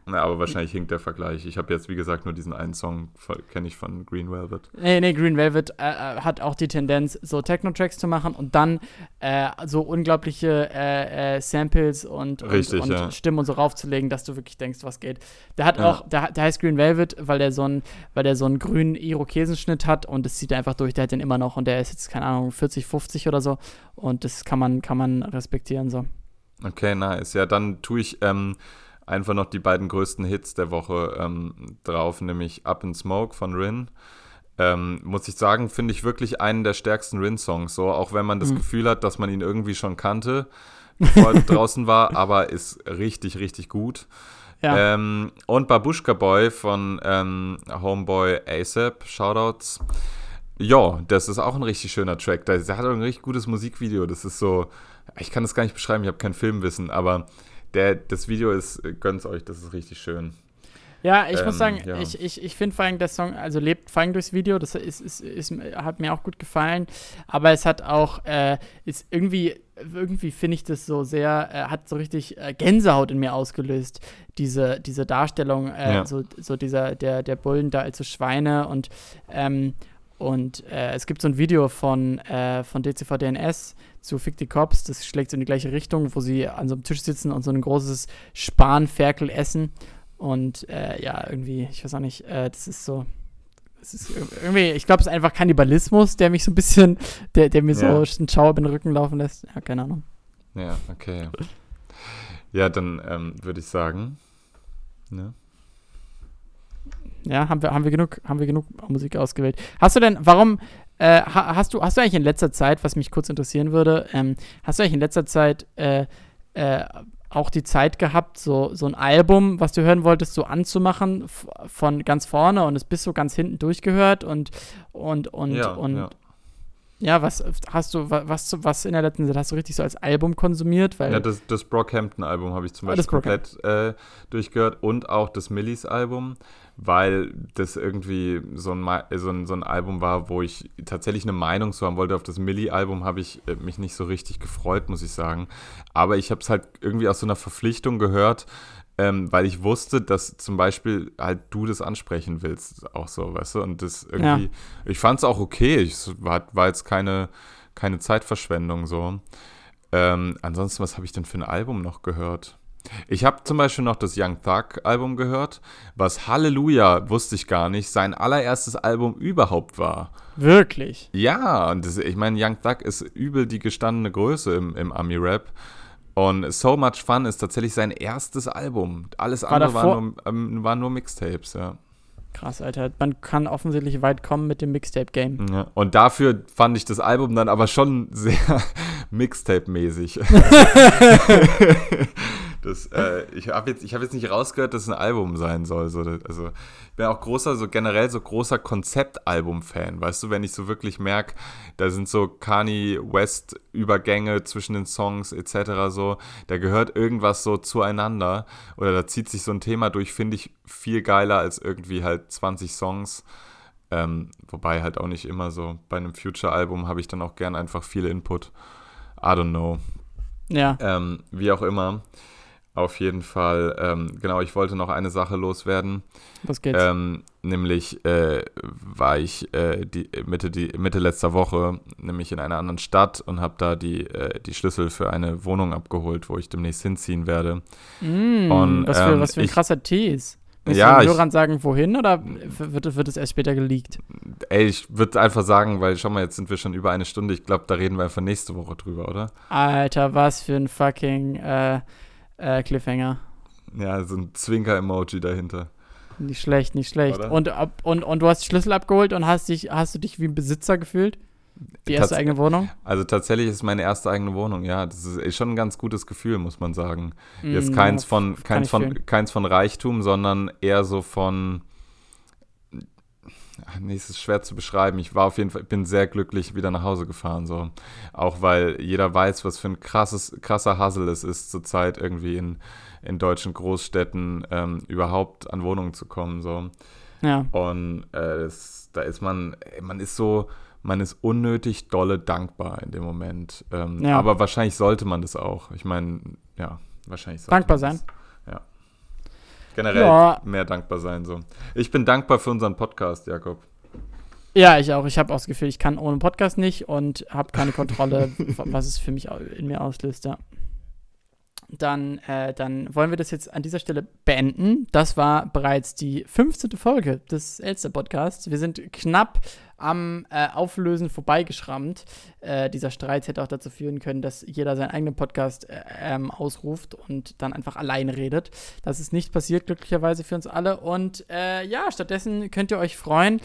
Na, aber wahrscheinlich hinkt der Vergleich. Ich habe jetzt, wie gesagt, nur diesen einen Song, kenne ich von Green Velvet. Nee, nee, Green Velvet äh, äh, hat auch die Tendenz, so Techno-Tracks zu machen und dann äh, so unglaubliche äh, äh, Samples und, und, Richtig, und ja. Stimmen und so raufzulegen, dass du wirklich denkst, was geht. Der hat Ja. auch, der, der heißt Green Velvet, weil der so einen, weil der so einen grünen Irokesenschnitt hat und das zieht er einfach durch, der hat den immer noch und der ist jetzt, keine Ahnung, 40, 50 oder so und das kann man, kann man respektieren so. Okay, nice. Ja, dann tue ich ähm, einfach noch die beiden größten Hits der Woche ähm, drauf, nämlich Up in Smoke von Rin. Ähm, muss ich sagen, finde ich wirklich einen der stärksten Rin-Songs. So, auch wenn man das Gefühl hat, dass man ihn irgendwie schon kannte, bevor er draußen war, aber ist richtig, richtig gut. Ja. Ähm, und Babushka Boy von ähm, Homeboy ASAP, Shoutouts. Ja, das ist auch ein richtig schöner Track. Der hat auch ein richtig gutes Musikvideo. Das ist so, ich kann das gar nicht beschreiben, ich habe kein Filmwissen, aber der, das Video ist, äh, gönnt's euch, das ist richtig schön. Ja, ich Ähm, muss sagen, ja. ich, ich, ich finde vor allem, der Song, also lebt vor allem durchs Video, das ist, ist, ist, hat mir auch gut gefallen, aber es hat auch, äh, ist irgendwie, irgendwie finde ich das so sehr, äh, hat so richtig äh, Gänsehaut in mir ausgelöst, diese, diese Darstellung, äh, Ja. so, so dieser, der, der Bullen da als so Schweine und, ähm, und äh, es gibt so ein Video von, von DCVDNS zu Fick die Cops, das schlägt so in die gleiche Richtung, wo sie an so einem Tisch sitzen und so ein großes Spanferkel essen. Und äh, ja, irgendwie, ich weiß auch nicht, äh, das ist so. Das ist ir- irgendwie, ich glaube, es ist einfach Kannibalismus, der mich so ein bisschen, der, der mir so Ja. einen Schauer über den Rücken laufen lässt. Ja, keine Ahnung. Ja, okay. Ja, dann ähm, würde ich sagen, ne? Ja, haben wir, haben wir genug, haben wir genug Musik ausgewählt. Hast du denn, warum, äh, ha, hast du, hast du eigentlich in letzter Zeit, was mich kurz interessieren würde, ähm, hast du eigentlich in letzter Zeit äh, äh, auch die Zeit gehabt, so, so ein Album, was du hören wolltest, so anzumachen, von ganz vorne und es bis so ganz hinten durchgehört und und und ja, und ja. ja, was hast du, wa- was, was in der letzten Zeit hast du richtig so als Album konsumiert? Weil, Ja, das, das Brockhampton-Album habe ich zum Ah, Beispiel komplett äh, durchgehört und auch das Millis-Album, weil das irgendwie so ein, so, ein, so ein Album war, wo ich tatsächlich eine Meinung zu haben wollte. Auf das Milli-Album habe ich äh, mich nicht so richtig gefreut, muss ich sagen. Aber ich habe es halt irgendwie aus so einer Verpflichtung gehört, ähm, weil ich wusste, dass zum Beispiel halt du das ansprechen willst, auch so, weißt du? Und das irgendwie, ich fand es auch okay. Ich, es war, war jetzt keine, keine Zeitverschwendung so. Ähm, ansonsten, was habe ich denn für ein Album noch gehört? Ich habe zum Beispiel noch das Young Thug Album gehört, was Halleluja, wusste ich gar nicht, sein allererstes Album überhaupt war. wirklich. Ja, und das, ich meine, Young Thug ist übel die gestandene Größe im, im Ami-Rap. Und So Much Fun ist tatsächlich sein erstes Album. Alles andere davor- waren nur, ähm, waren nur Mixtapes, ja. Krass, Alter. Man kann offensichtlich weit kommen mit dem Mixtape-Game. ja. Und dafür fand ich das Album dann aber schon sehr Mixtape-mäßig. das, äh, ich habe jetzt, ich hab jetzt nicht rausgehört, dass es ein Album sein soll. So, also ich bin auch großer, so generell so großer Konzeptalbum-Fan. Weißt du, wenn ich so wirklich merke, da sind so Kanye West-Übergänge zwischen den Songs etc. so, da gehört irgendwas so zueinander oder da zieht sich so ein Thema durch, finde ich viel geiler als irgendwie halt 20 Songs. Ähm, wobei halt auch nicht immer so. Bei einem Future-Album habe ich dann auch gern einfach viel Input. I don't know. Ja. Ähm, wie auch immer. Auf jeden Fall, ähm, genau, ich wollte noch eine Sache loswerden. Was geht's? Ähm, nämlich äh, war ich äh, die, Mitte, die, Mitte letzter Woche nämlich in einer anderen Stadt und habe da die, äh, die Schlüssel für eine Wohnung abgeholt, wo ich demnächst hinziehen werde. Mm, und, was, für, ähm, was für ein ich- krasser Tease. Willst Ja, du den Hörern sagen, wohin oder wird, wird es erst später geleakt? Ey, ich würde einfach sagen, weil schau mal, jetzt sind wir schon über eine Stunde. Ich glaube, da reden wir einfach nächste Woche drüber, oder? Alter, was für ein fucking äh, Cliffhanger. Ja, so ein Zwinker-Emoji dahinter. Nicht schlecht, nicht schlecht. Oder? Und, ab- und, und du hast die Schlüssel abgeholt und hast dich, hast du dich wie ein Besitzer gefühlt? Die erste Tats- eigene Wohnung? Also tatsächlich ist es meine erste eigene Wohnung, ja. Das ist schon ein ganz gutes Gefühl, muss man sagen. Jetzt Mm, keins von, keins von, fühlen. keins von Reichtum, sondern eher so von. Nee, es ist schwer zu beschreiben. Ich war auf jeden Fall, bin sehr glücklich wieder nach Hause gefahren, so. Auch weil jeder weiß, was für ein krasses, krasser Hassel es ist, zurzeit irgendwie in, in deutschen Großstädten ähm, überhaupt an Wohnungen zu kommen, so. Ja. Und äh, es, da ist man, man ist so, man ist unnötig dolle dankbar in dem Moment. Ähm, Ja. Aber wahrscheinlich sollte man das auch. Ich meine, ja, wahrscheinlich sollte Dankbar man sein. Das. Generell Ja. mehr dankbar sein. So. Ich bin dankbar für unseren Podcast, Jakob. Ja, ich auch. Ich habe auch das Gefühl, ich kann ohne Podcast nicht und habe keine Kontrolle, was es für mich in mir auslöst. Ja. Dann, äh, dann wollen wir das jetzt an dieser Stelle beenden. Das war bereits die 15. Folge des Elster Podcasts. Wir sind knapp am äh, Auflösen vorbeigeschrammt. Äh, dieser Streit hätte auch dazu führen können, dass jeder seinen eigenen Podcast äh, ähm, ausruft und dann einfach alleine redet. Das ist nicht passiert, glücklicherweise für uns alle. Und äh, ja, stattdessen könnt ihr euch freuen.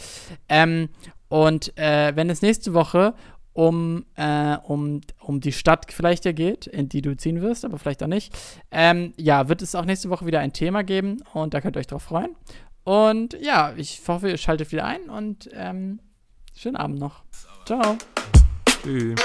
Ähm, und äh, wenn es nächste Woche um, äh, um, um die Stadt vielleicht ja geht, in die du ziehen wirst, aber vielleicht auch nicht. Ähm, ja, wird es auch nächste Woche wieder ein Thema geben und da könnt ihr euch drauf freuen. Und ja, ich hoffe, ihr schaltet wieder ein und ähm, schönen Abend noch. Ciao. Tschüss.